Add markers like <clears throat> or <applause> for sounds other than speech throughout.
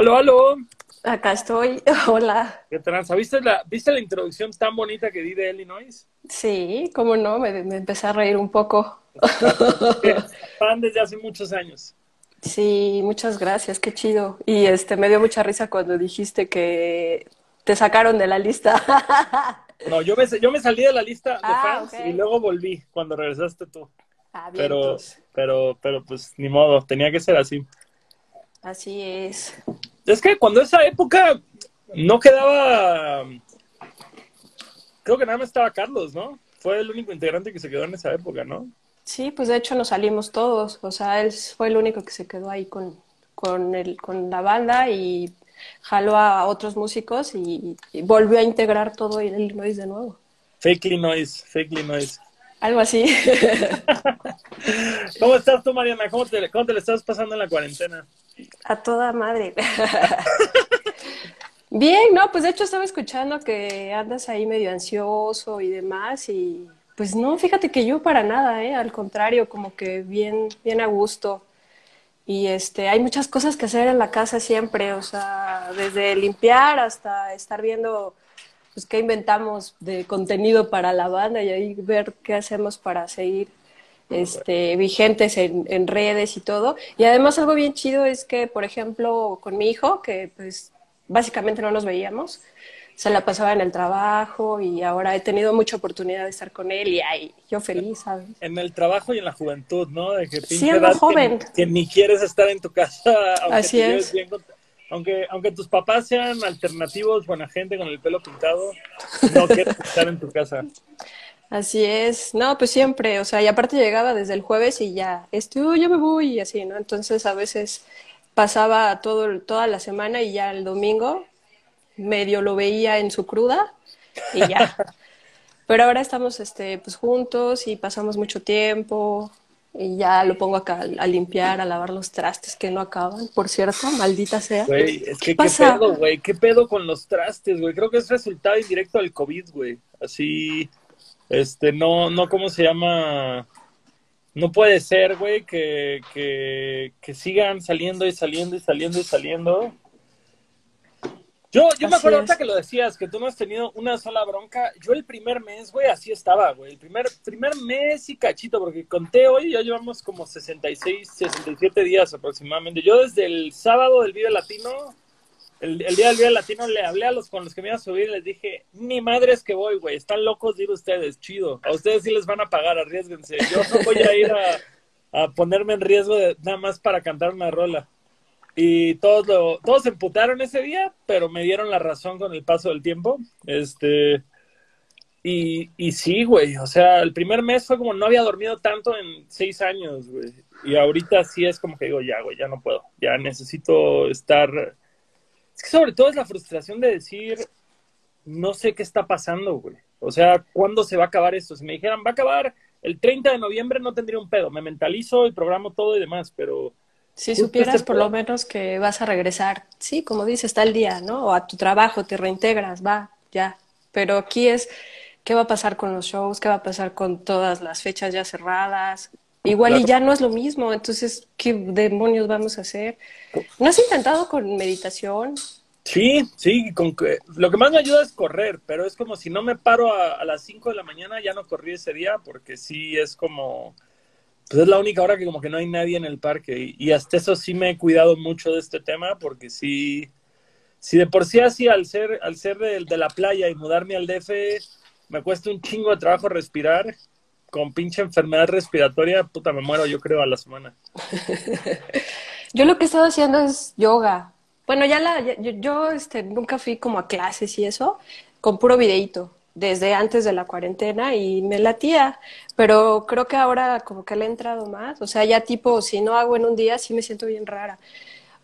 Aló, aló. Acá estoy. <laughs> Hola. ¿Qué tranza? ¿Viste la, ¿Viste la introducción tan bonita que di de Illinois? Sí, cómo no, me, me empecé a reír un poco. <laughs> Fan desde hace muchos años. Sí, muchas gracias, qué chido. Y este me dio mucha risa cuando dijiste que te sacaron de la lista. <laughs> No, yo me, yo me salí de la lista de Ah, fans y luego volví cuando regresaste tú. Ah, bien, Pero, pero, pero pues ni modo, tenía que ser así. Así es. Es que cuando esa época no quedaba. Creo que nada más estaba Carlos, ¿no? Fue el único integrante que se quedó en esa época, ¿no? Sí, pues de hecho nos salimos todos. O sea, él fue el único que se quedó ahí con, con, el, con la banda y jaló a otros músicos y, y volvió a integrar todo el Illinois de nuevo. Fakely Noise, Fakely Noise. Algo así. <laughs> ¿Cómo estás tú, Mariana? ¿Cómo te, ¿Cómo te le estás pasando en la cuarentena? A toda madre. <laughs> Bien, no, pues de hecho estaba escuchando que andas ahí medio ansioso y demás y pues no, fíjate que yo para nada, ¿eh? Al contrario, como que bien, bien a gusto. Y este, hay muchas cosas que hacer en la casa siempre, o sea, desde limpiar hasta estar viendo pues qué inventamos de contenido para la banda y ahí ver qué hacemos para seguir este, vigentes en, en redes y todo. Y además algo bien chido es que, por ejemplo, con mi hijo, que pues básicamente no nos veíamos, se la pasaba en el trabajo y ahora he tenido mucha oportunidad de estar con él y ay, yo feliz, ¿sabes? En el trabajo y en la juventud, ¿no? De que Siendo edad joven. Que, ni quieres estar en tu casa. Aunque Así te es. bien aunque, aunque tus papás sean alternativos, buena gente con el pelo pintado, no quieres estar en tu casa. Así es, no, pues siempre, o sea, y aparte llegaba desde el jueves y ya, este, oh, ya me voy y así, ¿no? Entonces a veces pasaba todo, toda la semana y ya el domingo medio lo veía en su cruda y ya. <laughs> Pero ahora estamos, este, pues juntos y pasamos mucho tiempo y ya lo pongo acá a limpiar, a lavar los trastes que no acaban, por cierto, maldita sea. Güey, es que qué pasa? pedo, güey, qué pedo con los trastes, güey. Creo que es resultado indirecto del COVID, güey. Así, este, no, no, ¿cómo se llama? No puede ser, güey, que, que, que sigan saliendo y saliendo y saliendo y saliendo. Yo, yo me acuerdo es. ahorita que lo decías, que tú no has tenido una sola bronca. Yo el primer mes, güey, así estaba, güey. El primer, primer mes y cachito, porque conté hoy, ya llevamos como 66, 67 días aproximadamente. Yo desde el sábado del Vive Latino, el, el día del Vive Latino, le hablé a los con los que me iba a subir y les dije, ni madres que voy, güey, están locos de ir ustedes, chido. A ustedes sí les van a pagar, arriesguense. Yo no voy a ir a, a ponerme en riesgo de, nada más para cantar una rola. Y todos todos se emputaron ese día, pero me dieron la razón con el paso del tiempo. Este, y, y sí, güey, o sea, el primer mes fue como no había dormido tanto en seis años, güey. Y ahorita sí es como que digo, ya, güey, ya no puedo, ya necesito estar. Es que sobre todo es la frustración de decir, no sé qué está pasando, güey. O sea, ¿cuándo se va a acabar esto? Si me dijeran, va a acabar el 30 de noviembre, no tendría un pedo. Me mentalizo y programo todo y demás, pero Si Justo supieras este por lo menos que vas a regresar, sí, como dices, está el día, ¿no? O a tu trabajo, te reintegras, va, ya. Pero aquí es, ¿qué va a pasar con los shows? ¿Qué va a pasar con todas las fechas ya cerradas? Igual y ya no es lo mismo, entonces, ¿qué demonios vamos a hacer? ¿No has intentado con meditación? Sí, sí, con que, lo que más me ayuda es correr, pero es como si no me paro a, a las 5 de la mañana, ya no corrí ese día, porque sí es como, pues es la única hora que como que no hay nadie en el parque, y, hasta eso sí me he cuidado mucho de este tema, porque sí, sí de por sí así al ser, al ser de, de la playa y mudarme al DF, me cuesta un chingo de trabajo respirar, con pinche enfermedad respiratoria, puta, me muero yo creo a la semana. <laughs> Yo lo que he estado haciendo es yoga. Bueno, ya la, yo, yo, este, nunca fui como a clases y eso, con puro videíto, desde antes de la cuarentena y me latía, pero creo que ahora como que le he entrado más, o sea, ya tipo, si no hago en un día, sí me siento bien rara.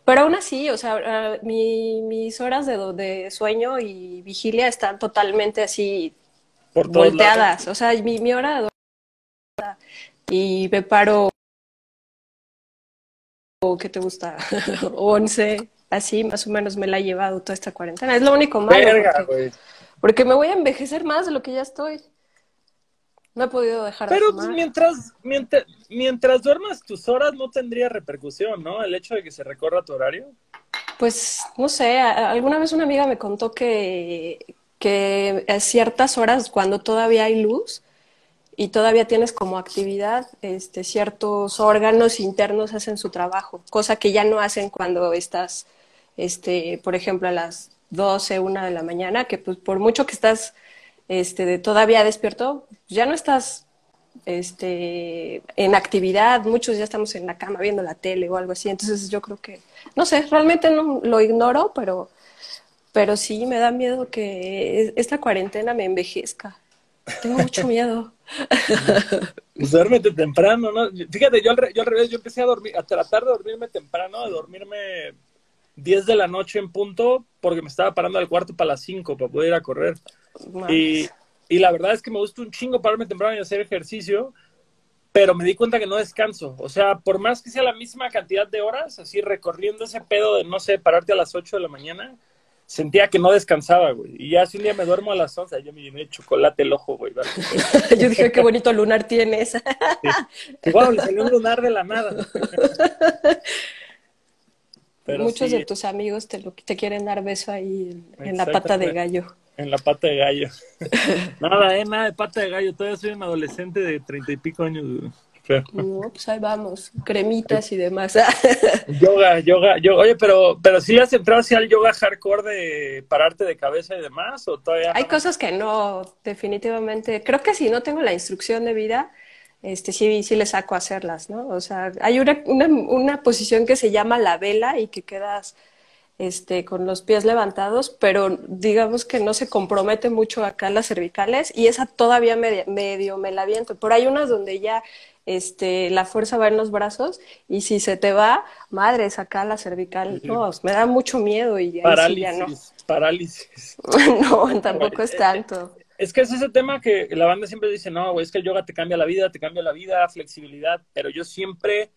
Pero aún así, o sea, ah, mi- mis horas de, de sueño y vigilia están totalmente así Por volteadas, o sea, mi, mi hora de y me paro, ¿qué te gusta? <laughs> 11, así más o menos me la he llevado toda esta cuarentena. Es lo único malo, Verga, porque. Porque me voy a envejecer más de lo que ya estoy. No he podido dejar de Pero pues, fumar. mientras, mientras, mientras duermas tus horas no tendría repercusión, ¿no? El hecho de que se recorra tu horario. Pues no sé, alguna vez una amiga me contó que, que a ciertas horas, cuando todavía hay luz y todavía tienes como actividad, este, ciertos órganos internos hacen su trabajo, cosa que ya no hacen cuando estás, este, por ejemplo, a las 12, 1 de la mañana, que pues por mucho que estás este, de todavía despierto, ya no estás este, en actividad, muchos ya estamos en la cama viendo la tele o algo así, entonces yo creo que, no sé, realmente no lo ignoro, pero, pero sí me da miedo que esta cuarentena me envejezca. Tengo mucho <laughs> miedo. Pues duérmete temprano, ¿no? Fíjate, yo al, yo al revés, yo empecé a dormir, a tratar de dormirme temprano, de dormirme 10 de la noche en punto, porque me estaba parando al cuarto para las 5 para poder ir a correr. Y, y la verdad es que me gusta un chingo pararme temprano y hacer ejercicio, pero me di cuenta que no descanso. O sea, por más que sea la misma cantidad de horas, así recorriendo ese pedo de, no sé, pararte a las 8 de la mañana, sentía que no descansaba, güey. Y ya si un día me duermo a las 11, yo me llené de chocolate el ojo, güey. <laughs> yo dije, qué bonito lunar tienes. sí. Wow, le salió un lunar de la nada. <laughs> Muchos de tus amigos te, lo, te quieren dar beso ahí en la pata de gallo. En la pata de gallo. <laughs> nada, eh, nada de pata de gallo. Todavía soy un adolescente de treinta y pico años. No, pues ahí vamos, cremitas y demás. <laughs> yoga, yoga, yoga. Oye, pero, pero si has entrado hacia el yoga hardcore de pararte de cabeza y demás, o todavía. Hay cosas que no, definitivamente. Creo que si no tengo la instrucción de vida, este sí, sí le saco a hacerlas, ¿no? O sea, hay una, una, una posición que se llama la vela y que quedas este, con los pies levantados, pero digamos que no se compromete mucho acá las cervicales y esa todavía medio, me la viento. Pero hay unas donde ya este, la fuerza va en los brazos y si se te va, madre, acá la cervical, no, me da mucho miedo y parálisis, ya no. Parálisis. <laughs> no, tampoco es tanto. Es que es ese tema que la banda siempre dice, no, güey, es que el yoga te cambia la vida, te cambia la vida, flexibilidad, pero yo siempre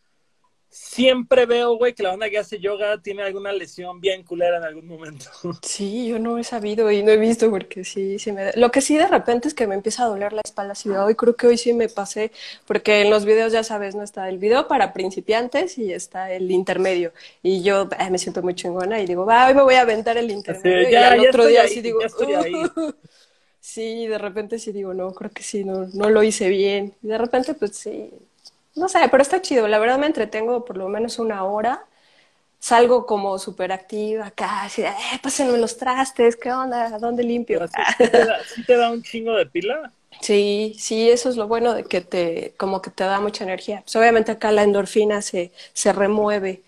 siempre veo, güey, que la banda que hace yoga tiene alguna lesión bien culera en algún momento. <laughs> Sí, yo no he sabido y no he visto porque sí, sí me... Lo que sí de repente es que me empieza a doler la espalda así hoy, creo que hoy sí me pasé, porque en los videos ya sabes, no está el video para principiantes y está el intermedio. Y yo me siento muy chingona y digo, va, hoy me voy a aventar el intermedio. y al otro día sí digo, sí, de repente sí digo, no, creo que sí, no, no lo hice bien. Y de repente, pues sí, no sé, pero está chido. La verdad me entretengo por lo menos una hora. Salgo como súper activa acá, así eh, pásenme los trastes, ¿qué onda? ¿Dónde limpio? ¿Sí te, da, un chingo de pila? Sí, sí, eso es lo bueno de que te, como que te da mucha energía. Pues obviamente acá la endorfina se, se remueve,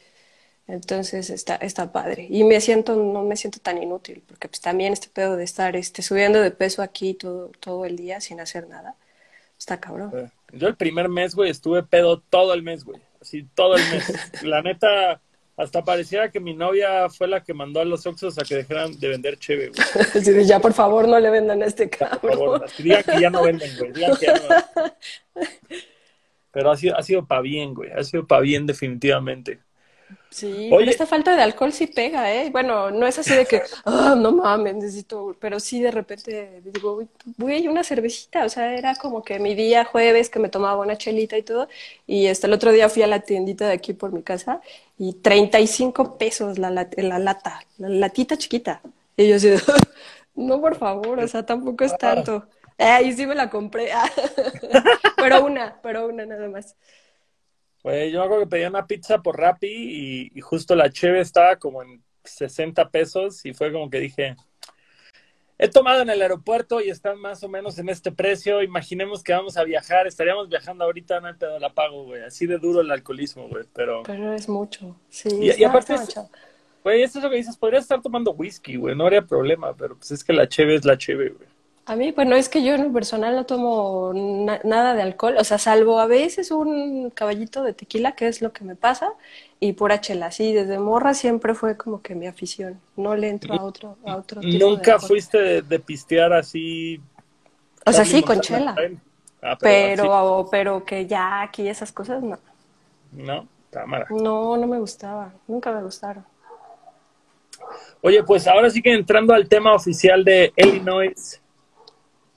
entonces está, está padre. Y me siento, no me siento tan inútil, porque pues también este pedo de estar este, subiendo de peso aquí todo, todo el día sin hacer nada, está cabrón. Yo el primer mes, güey, estuve pedo todo el mes, güey. Así, todo el mes. <laughs> La neta, hasta pareciera que mi novia fue la que mandó a los Oxos a que dejaran de vender cheve, güey. <laughs> ya, por favor, no le vendan a este cabrón. Por favor, digan que ya no venden, güey. Digan que ya no. <laughs> Pero ha sido, ha sido pa' bien, güey. Ha sido pa' bien, definitivamente. Sí, pero esta falta de alcohol sí pega, ¿eh? Bueno, no es así de que, <laughs> ah, no mames, necesito, pero sí de repente digo, voy a una cervecita, o sea, era como que mi día jueves que me tomaba una chelita y todo, y hasta el otro día fui a la tiendita de aquí por mi casa y 35 pesos la, la, la lata, la latita chiquita. Y yo así, <laughs> no, por favor, o sea, tampoco es tanto. Eh, y sí me la compré, <laughs> pero una, pero una nada más. Pues yo hago que pedí una pizza por Rappi y, justo la cheve estaba como en 60 pesos y fue como que dije, he tomado en el aeropuerto y están más o menos en este precio, imaginemos que vamos a viajar, estaríamos viajando ahorita, no hay pedo, la pago, güey, así de duro el alcoholismo, güey, pero... Pero es mucho, sí. Y, aparte, güey, esto es lo que dices, podría estar tomando whisky, güey, no habría problema, pero pues es que la cheve es la cheve, güey. A mí, bueno, es que yo en lo personal no tomo nada de alcohol, o sea, salvo a veces un caballito de tequila, que es lo que me pasa, y pura chela. Sí, desde morra siempre fue como que mi afición. No le entro a otro, a otro tipo ¿Nunca fuiste de, pistear así? O sea, sí, con chela. Ah, pero, pero, que ya aquí esas cosas no. No, cámara. No, no me gustaba, nunca me gustaron. Oye, pues ahora sí que entrando al tema oficial de Illinois,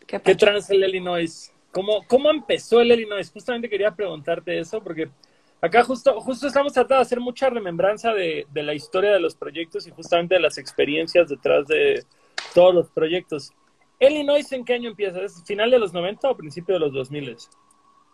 ¿Qué, ¿Qué trans el Illinois? ¿Cómo, ¿Cómo empezó el Illinois? Justamente quería preguntarte eso porque Acá justo, justo estamos tratando de hacer mucha remembranza de, de la historia de los proyectos y justamente de las experiencias detrás de todos los proyectos. Illinois, ¿en qué año empieza? ¿Es final de los 90 o principio de los 2000?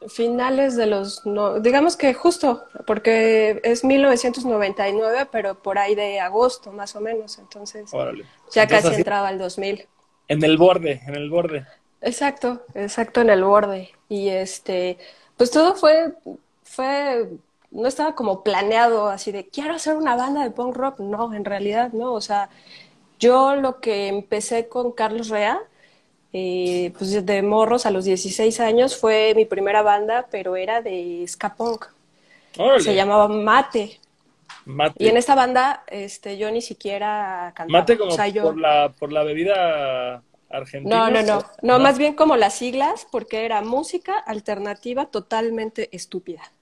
Finales de los, no, digamos que justo, porque es 1999, pero por ahí de agosto más o menos, entonces Órale. ya Entonces, casi así- entraba el 2000. En el borde, en el borde. Exacto, exacto en el borde. Y este, pues todo fue, fue, no estaba como planeado así de quiero hacer una banda de punk rock. No, en realidad no. O sea, yo lo que empecé con Carlos Rea, eh, pues de morros a los 16 años fue mi primera banda, pero era de ska punk. Se llamaba Mate. Mate. Y en esta banda, este, yo ni siquiera cantaba. Mate como O sea, yo... por, la, por la bebida argentina. No, no, no, no, más bien como las siglas, porque era música alternativa totalmente estúpida.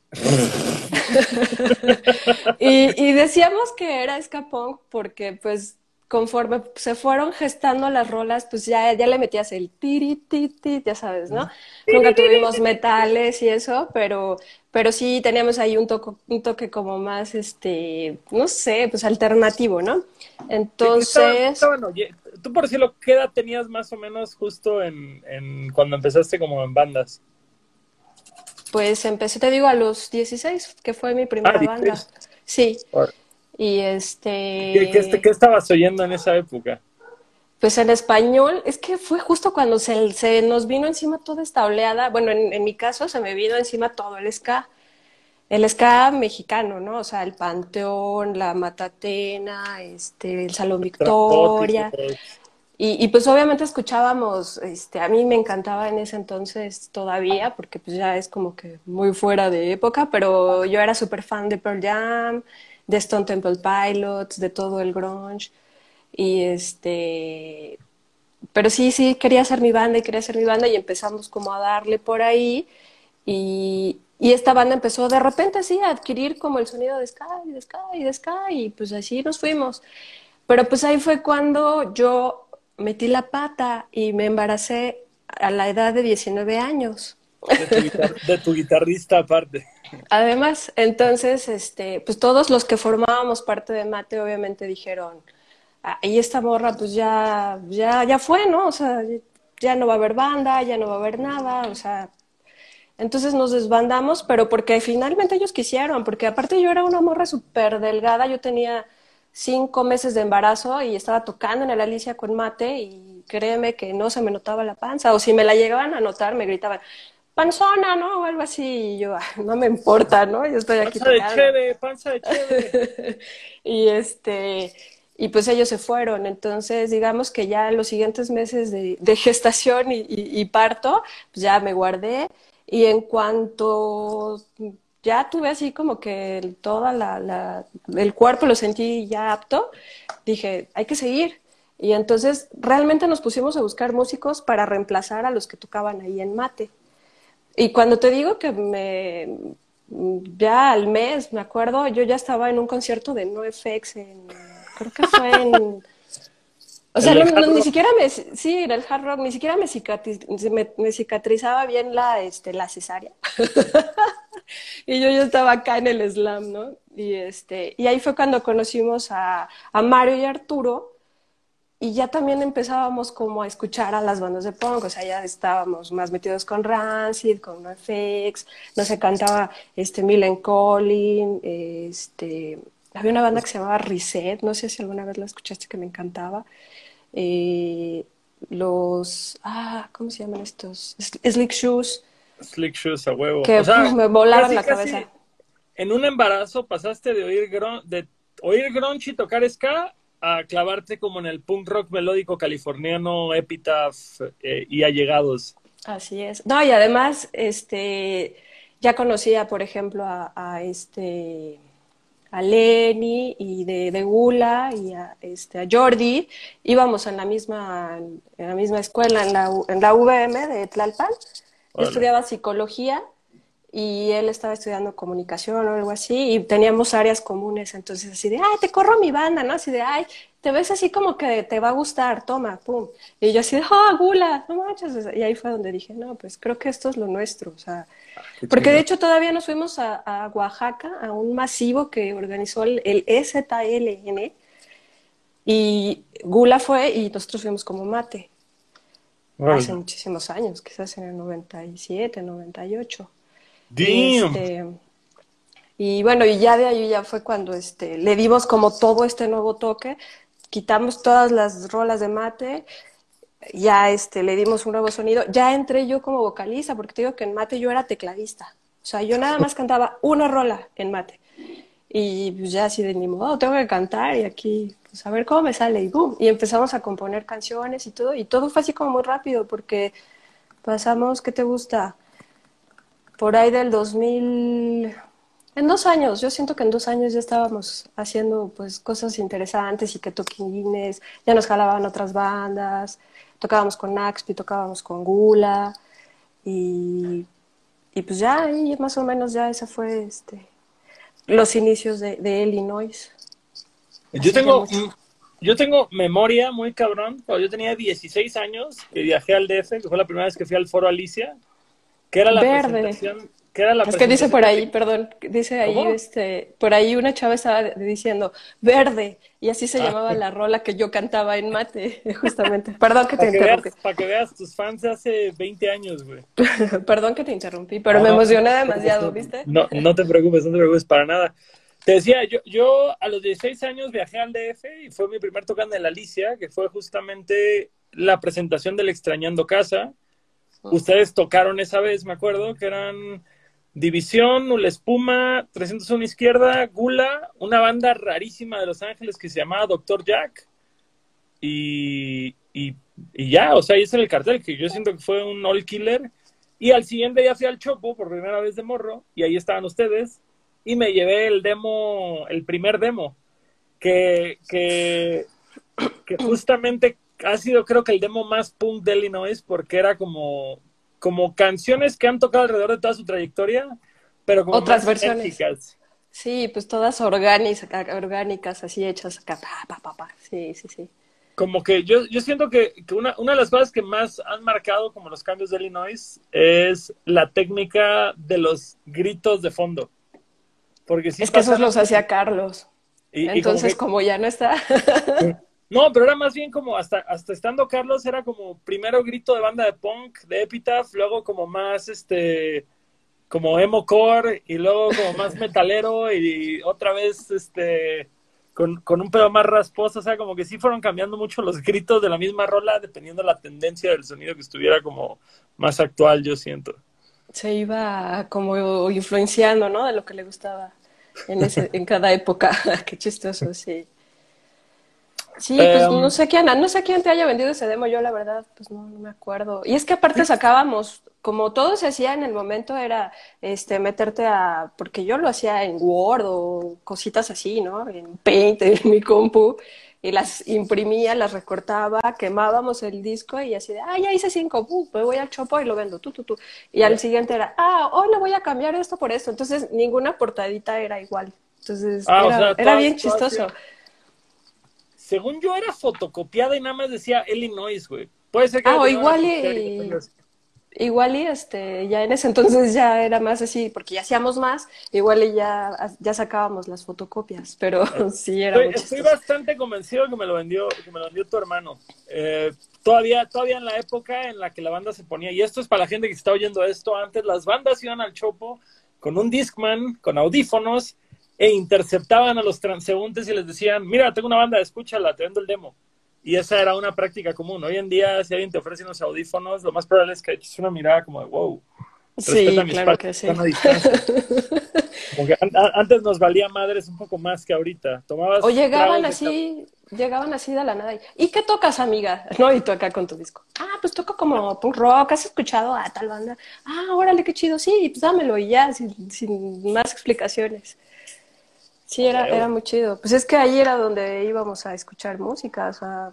<laughs> y, y decíamos que era punk porque pues conforme se fueron gestando las rolas, pues ya, ya le metías el tiri, ti, ti, ya sabes, ¿no? Nunca tuvimos metales y eso, pero, pero sí teníamos ahí un, toco, un toque como más, este, no sé, pues alternativo, ¿no? Entonces... Estaban- estaban, oye, tú por decirlo, ¿qué edad tenías más o menos justo en, en cuando empezaste como en bandas? Pues empecé, te digo, a los 16, que fue mi primera Ah, banda. 16. Sí, y este, ¿Qué, qué, est- qué estabas oyendo en esa época? pues en español, es que fue justo cuando se, se nos vino encima toda esta oleada, bueno, en, en mi caso se me vino encima todo el ska, el ska mexicano, ¿no? O sea, el Panteón, la Matatena, este, el Salón Victoria. Y, y, pues obviamente escuchábamos, este, a mí me encantaba en ese entonces todavía, porque pues ya es como que muy fuera de época, pero yo era súper fan de Pearl Jam, de Stone Temple Pilots, de todo el grunge. Y este, pero sí, sí, quería hacer mi banda y quería hacer mi banda y empezamos como a darle por ahí. Y, y esta banda empezó de repente así a adquirir como el sonido de ska y de ska y de ska y pues así nos fuimos. Pero pues ahí fue cuando yo metí la pata y me embaracé a la edad de 19 años. De tu, guitar- de tu guitarrista aparte. Además, entonces, este, pues todos los que formábamos parte de Mate obviamente dijeron, ah, y esta morra pues ya, ya, ya fue, ¿no? O sea, ya no va a haber banda, ya no va a haber nada, o sea, entonces nos desbandamos, pero porque finalmente ellos quisieron, porque aparte yo era una morra súper delgada, yo tenía cinco meses de embarazo y estaba tocando en el Alicia con mate y créeme que no se me notaba la panza, o si me la llegaban a notar me gritaban, panzona, ¿no? O algo así, y yo, "Ah, no me importa, ¿no? Yo estoy aquí Panza de cheve, panza de cheve. <laughs> y este, y pues ellos se fueron. Entonces, digamos que ya en los siguientes meses de, de gestación y, y- y parto, pues ya me guardé. Y en cuanto ya tuve así como que el- toda la, el cuerpo lo sentí ya apto, dije, hay que seguir. Y entonces realmente nos pusimos a buscar músicos para reemplazar a los que tocaban ahí en mate. Y cuando te digo que me ya al mes, me acuerdo, yo ya estaba en un concierto de NoFX en creo que fue en <laughs> o sea, ¿En el no- ni siquiera me sí, en el hard rock, ni siquiera me, cicatriz- me, me cicatrizaba bien la este la cesárea. <laughs> Y yo ya estaba acá en el slam, ¿no? Y este, y ahí fue cuando conocimos a, a Mario y Arturo, y ya también empezábamos como a escuchar a las bandas de punk, o sea, ya estábamos más metidos con Rancid, con NoFX, no se cantaba este Millen Collin, este, había una banda que se llamaba Reset, no sé si alguna vez la escuchaste que me encantaba. Eh, los, ah, ¿cómo se llaman estos? Slick Shoes, Slick Shoes a huevo. que O sea, puf, <laughs> me volaron casi, la cabeza. En un embarazo pasaste de oír, de oír grunge y tocar ska a clavarte como en el punk rock melódico californiano, Epitaph eh, y Allegados. Así es. No, y además, este, ya conocía, por ejemplo, a, a este, a Lenny y de, de Gula y a, este, a Jordi. Íbamos en la misma, en la misma escuela, en la, en la VM de Tlalpan. Yo estudiaba psicología y él estaba estudiando comunicación o algo así y teníamos áreas comunes, entonces así de, ay, te corro mi banda, ¿no? Así de, ay, te ves así como que te va a gustar, toma, pum. Y yo así, ah, gula, no manches. Y ahí fue donde dije, no, pues creo que esto es lo nuestro, o sea, porque de hecho todavía nos fuimos a, Oaxaca, a un masivo que organizó el, el EZLN, y Gula fue y nosotros fuimos como mate. Hace muchísimos años, quizás en el 97, 98. Este, y bueno, y ya de ahí ya fue cuando este, le dimos como todo este nuevo toque, quitamos todas las rolas de mate, ya este, le dimos un nuevo sonido, ya entré yo como vocalista, porque te digo que en mate yo era tecladista, o sea, yo nada más cantaba una rola en mate, y pues ya así de ni modo, tengo que cantar y aquí, pues a ver cómo me sale, y boom, y empezamos a componer canciones y todo, y todo fue así como muy rápido, porque pasamos, ¿qué te gusta? Por ahí del 2000 en dos años, yo siento que en dos años ya estábamos haciendo pues cosas interesantes y que toquines, ya nos jalaban otras bandas, tocábamos con Naxpi, tocábamos con Gula y, y pues ya ahí más o menos ya esa fue este los inicios de, de Illinois. Yo tengo, yo tengo memoria muy cabrón, cuando yo tenía 16 años que viajé al DF, que fue la primera vez que fui al Foro Alicia, que era la presentación es que dice por ahí, perdón, dice ahí, este, por ahí una chava estaba diciendo verde, y así se ah. llamaba la rola que yo cantaba en mate, <laughs> justamente. <laughs> Perdón que te interrumpí. Para que veas tus fans de hace 20 años, güey. <laughs> perdón que te interrumpí, pero me emocioné demasiado, ¿viste? No, no te preocupes, no te preocupes para nada. Te decía, yo, yo a los 16 años viajé al DF y fue mi primer tocando en la Alicia, que fue justamente la presentación del Extrañando Casa. Ustedes tocaron esa vez, me acuerdo, que eran División, Nula Espuma, 301 Izquierda, Gula, una banda rarísima de Los Ángeles que se llamaba Doctor Jack. Y, y, ya, o sea, ahí está el cartel, que yo siento que fue un all killer. Y al siguiente día fui al Chopo por primera vez de morro, y ahí estaban ustedes, y me llevé el demo, el primer demo, que, que, que justamente ha sido creo que el demo más punk de Illinois, porque era como como canciones que han tocado alrededor de toda su trayectoria, pero como otras versiones. Sí, pues todas orgánicas, orgánicas así hechas acá, pa, pa, pa, Sí, sí, sí. Como que yo, yo siento que, que una, una, de las cosas que más han marcado como los cambios de Illinois es la técnica de los gritos de fondo. Porque es que esos los hacía Carlos. Entonces, como, ya no está. <laughs> No, pero era más bien como hasta, hasta estando Carlos, era como primero grito de banda de punk, de Epitaph, luego como más este como emo core y luego como más <laughs> metalero y, otra vez este con, un pedo más rasposo, o sea, como que sí fueron cambiando mucho los gritos de la misma rola dependiendo la tendencia del sonido que estuviera como más actual, yo siento. Se iba como influenciando, ¿no? De lo que le gustaba en, ese, en cada época. <laughs> Qué chistoso, sí. Sí, pues em, no sé quién, no sé quién te haya vendido ese demo, yo la verdad, pues no, me acuerdo. Y es que aparte sacábamos, como todo se hacía en el momento, era este meterte a, porque yo lo hacía en Word o cositas así, ¿no? En Paint, <laughs> en mi compu, y las imprimía, las recortaba, quemábamos el disco y así de, ah, ya hice cinco, uh, me voy al chopo y lo vendo, tú, tú, tú. Y al siguiente era, ah, hoy le voy a cambiar esto por esto. Entonces, ninguna portadita era igual. Entonces, ah, era, bien chistoso según yo era fotocopiada y nada más decía Illinois, güey. Puede ser que... Ah, o igual y... Igual y este, ya en ese entonces ya era más así, porque ya hacíamos más, igual y ya, ya sacábamos las fotocopias, pero <laughs> sí era estoy, estoy bastante convencido que me lo vendió, que me lo vendió tu hermano. Eh, todavía, todavía en la época en la que la banda se ponía, y esto es para la gente que está oyendo esto, antes las bandas iban al chopo con un Discman, con audífonos, e interceptaban a los transeúntes y les decían, mira, tengo una banda, escúchala, te vendo el demo. Y esa era una práctica común. Hoy en día, si alguien te ofrece unos audífonos, lo más probable es que eches una mirada como de, wow. Sí, claro que sí. <laughs> antes nos valía madres un poco más que ahorita. Tomabas o llegaban así, llegaban así de la nada. ¿Y qué tocas, amiga? No, y tú acá con tu disco. Ah, pues toco como punk rock, ¿has escuchado a tal banda? Ah, órale, qué chido, sí, pues dámelo y ya, sin, sin más explicaciones. Sí, era, era muy chido. Pues es que ahí era donde íbamos a escuchar música, o sea,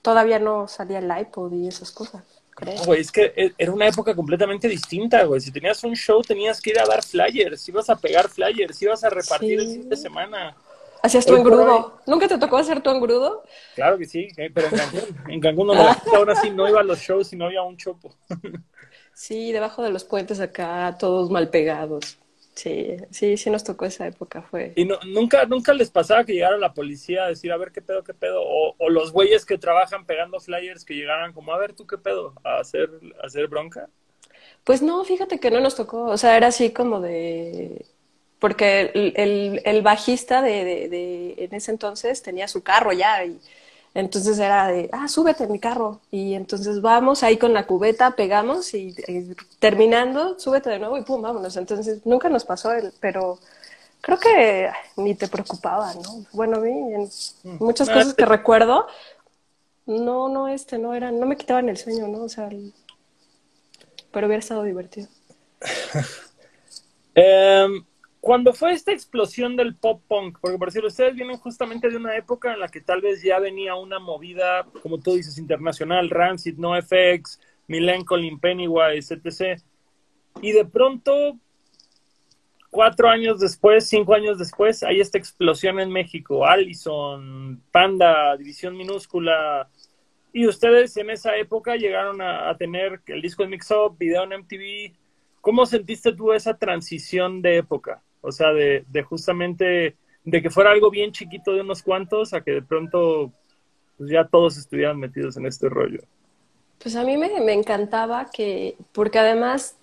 todavía no salía el iPod y esas cosas. Creo. güey, es que e, era una época completamente distinta, güey. Si tenías un show, tenías que ir a dar flyers, ibas a pegar flyers, ibas a repartir el fin de semana. Hacías tu engrudo. ¿Nunca te tocó hacer tu engrudo? Claro que sí, eh, pero en Cancún. En Cancún no me ahora sí no iba a los shows y no había un chopo. <laughs> Sí, debajo de los puentes acá, todos mal pegados. Sí, sí, sí nos tocó esa época, fue. Y no, nunca, nunca les pasaba que llegara la policía a decir, a ver qué pedo, qué pedo, o, o los güeyes que trabajan pegando flyers que llegaran como, a ver tú qué pedo, a hacer, a hacer bronca. Pues no, fíjate que no nos tocó, o sea, era así como de, porque el, el, el bajista de, de, de, en ese entonces tenía su carro ya y entonces era de, ah, súbete en mi carro. Y entonces vamos ahí con la cubeta, pegamos y, y, terminando, súbete de nuevo y pum, vámonos. Entonces nunca nos pasó, el, pero creo que ni te preocupaba, ¿no? Bueno, a mí, en mm. muchas cosas que recuerdo, no, no, este, no eran, no me quitaban el sueño, ¿no? O sea, el, pero hubiera estado divertido. um, <laughs> cuando fue esta explosión del pop punk, porque por decirlo, ustedes vienen justamente de una época en la que tal vez ya venía una movida, como tú dices, internacional, Rancid, NoFX, Milencolin, Pennywise, etc. Y de pronto, cuatro años después, cinco años después, hay esta explosión en México. Allison, Panda, División Minúscula. Y ustedes en esa época llegaron a, a tener el disco de Mix Up, video en MTV. ¿Cómo sentiste tú esa transición de época? O sea, de, de, justamente de que fuera algo bien chiquito de unos cuantos a que de pronto pues ya todos estuvieran metidos en este rollo. Pues a mí me, me encantaba que, porque además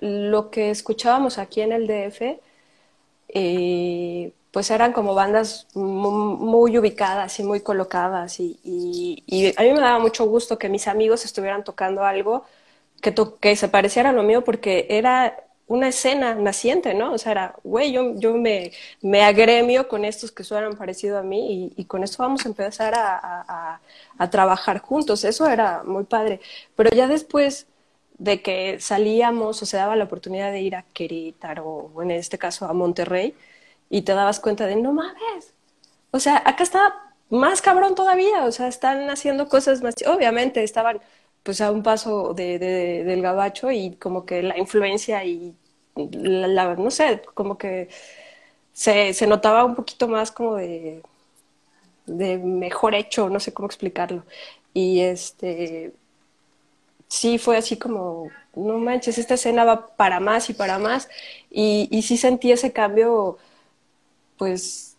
lo que escuchábamos aquí en el DF, eh, pues eran como bandas muy, ubicadas y muy colocadas y, y, y, a mí me daba mucho gusto que mis amigos estuvieran tocando algo que, to que se pareciera a lo mío porque era una escena naciente, ¿no? O sea, era, güey, yo, yo me, me agremio con estos que suenan parecido a mí y, y con esto vamos a empezar a, a, a, trabajar juntos. Eso era muy padre. Pero ya después de que salíamos o se daba la oportunidad de ir a Querétaro o en este caso a Monterrey y te dabas cuenta de, no mames, o sea, acá está más cabrón todavía, o sea, están haciendo cosas más, obviamente estaban pues a un paso de, de, del gabacho y como que la influencia y la, la, no sé, como que se, se, notaba un poquito más como de, de mejor hecho, no sé cómo explicarlo. Y este, sí fue así como, no manches, esta escena va para más y para más. Y, y sí sentí ese cambio, pues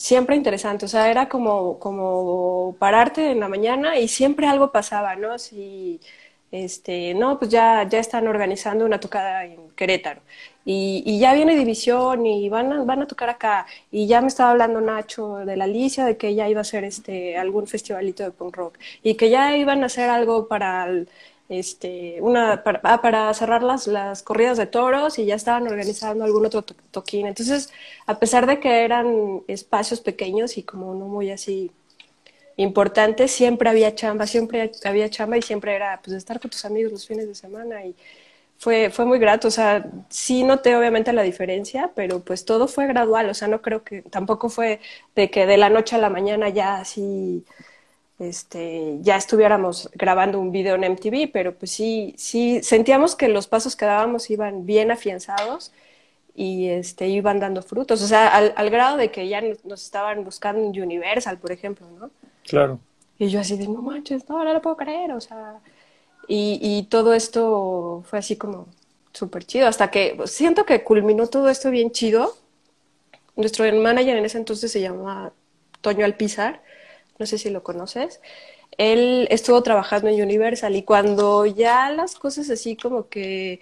siempre interesante. O sea, era como, como pararte en la mañana y siempre algo pasaba, ¿no? Si, este, no, pues ya, ya están organizando una tocada en Querétaro y, y, ya viene división y van a, van a tocar acá y ya me estaba hablando Nacho de la Alicia de que ya iba a hacer este algún festivalito de punk rock y que ya iban a hacer algo para el, este una para, ah, para, cerrar las, las corridas de toros y ya estaban organizando algún otro to toquín. Entonces a pesar de que eran espacios pequeños y como no muy así importante, siempre había chamba, siempre había chamba y siempre era pues estar con tus amigos los fines de semana y fue, fue muy grato, o sea, sí noté obviamente la diferencia, pero pues todo fue gradual, o sea, no creo que, tampoco fue de que de la noche a la mañana ya así, este, ya estuviéramos grabando un video en MTV, pero pues sí, sí, sentíamos que los pasos que dábamos iban bien afianzados y este, iban dando frutos, o sea, al, al grado de que ya nos estaban buscando en Universal, por ejemplo, ¿no? Claro. Y yo así de, no manches, no, no lo puedo creer, o sea, y, y todo esto fue así como súper chido, hasta que siento que culminó todo esto bien chido. Nuestro manager en ese entonces se llama Toño Alpizar, no sé si lo conoces. Él estuvo trabajando en Universal y cuando ya las cosas así como que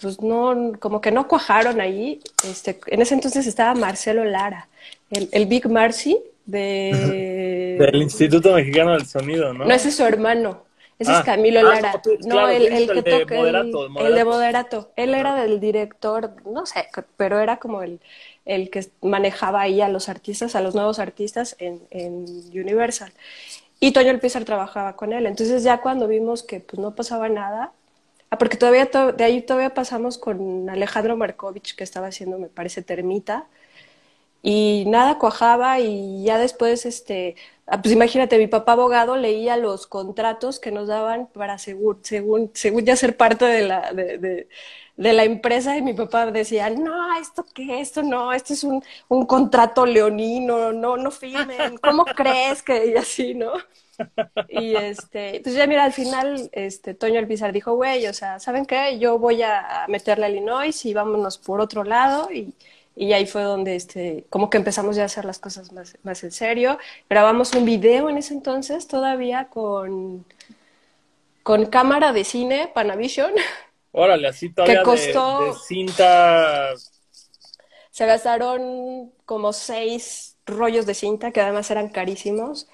pues no, como que no cuajaron ahí, este, en ese entonces estaba Marcelo Lara, el, el Big Marcy de... <laughs> Del Instituto Mexicano del Sonido, ¿no? No, ese es su hermano. Ese ah, es Camilo Lara. Ah, no, claro, el, el, que toca moderato, el, moderato. el, de moderato. Él era del director, no sé, pero era como el, el que manejaba ahí a los artistas, a los nuevos artistas en, Universal. Y Toño El Pizar trabajaba con él. Entonces ya cuando vimos que pues no pasaba nada, ah, porque todavía to, de ahí todavía pasamos con Alejandro Markovich, que estaba haciendo, me parece, Termita y nada cuajaba y ya después, este, ah, pues imagínate, mi papá abogado leía los contratos que nos daban para según, según, según ya ser parte de la, de, de, de la empresa y mi papá decía, no, ¿esto qué? Esto no, esto es un, un contrato leonino, no, no firmen, ¿cómo <laughs> crees que? Y así, ¿no? Y este, pues ya mira, al final, este, Toño Elpizar dijo, güey, o sea, ¿saben qué? Yo voy a meterle a Illinois y vámonos por otro lado y, y ahí fue donde, este, como que empezamos ya a hacer las cosas más, más en serio. Grabamos un video en ese entonces todavía con, con cámara de cine, Panavision. Órale, así todavía que costó, de, de cinta. Se gastaron como seis rollos de cinta, que además eran carísimos.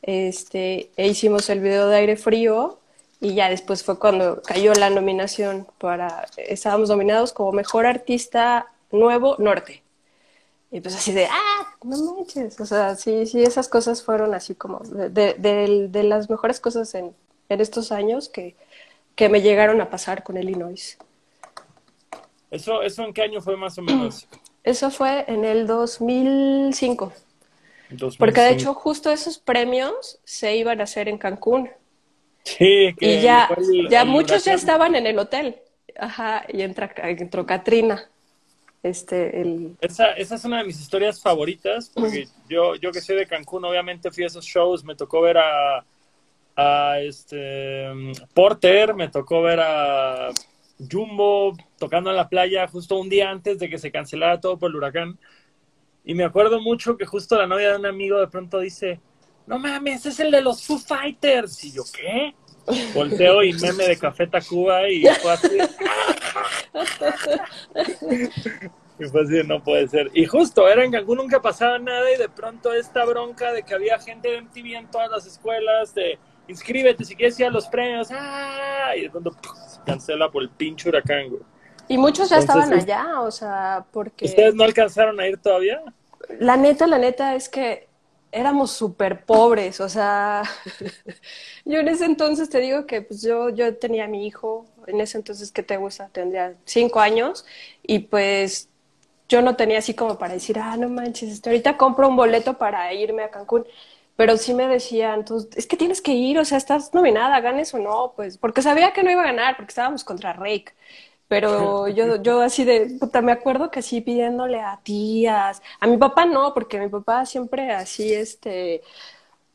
Este, e hicimos el video de aire frío y ya después fue cuando cayó la nominación para, estábamos nominados como mejor artista nuevo norte. Y pues así de, ah, no manches. O sea, sí, sí, esas cosas fueron así como de, de, de las mejores cosas en, en estos años que, que me llegaron a pasar con Illinois. ¿Eso, ¿Eso en qué año fue más o menos? <clears throat> Eso fue en el 2005. 2005. Porque de hecho justo esos premios se iban a hacer en Cancún. Sí, que y ya, el, ya el muchos ya estaban en el hotel. Ajá, y entra, entró Katrina. Este, el... esa, esa es una de mis historias favoritas, porque <clears throat> yo, yo que soy de Cancún, obviamente fui a esos shows, me tocó ver a, a este Porter, me tocó ver a Jumbo tocando en la playa justo un día antes de que se cancelara todo por el huracán. Y me acuerdo mucho que justo la novia de un amigo de pronto dice, no mames, es el de los Foo Fighters. Y yo, ¿qué? Volteo y meme de Café Tacuba y fue así. y fue así, no puede ser. Y justo, era en Cancún, nunca pasaba nada y de pronto esta bronca de que había gente de MTV en todas las escuelas, de inscríbete si quieres ir a los premios, ¡ah! y de pronto se cancela por el pinche huracán, güey. Y muchos ya Entonces, estaban allá, o sea, porque... ¿Ustedes no alcanzaron a ir todavía? La neta, la neta es que éramos súper pobres, o sea, <laughs> yo en ese entonces te digo que pues yo, yo tenía mi hijo, en ese entonces, ¿qué te gusta? Tendría cinco años, y pues yo no tenía así como para decir, ah, no manches, este, ahorita compro un boleto para irme a Cancún pero sí me decían, entonces, es que tienes que ir, o sea, estás nominada, ganes o no, pues, porque sabía que no iba a ganar, porque estábamos contra Rake. Pero yo, yo así de, puta, me acuerdo que así pidiéndole a tías, a mi papá no, porque mi papá siempre así, este,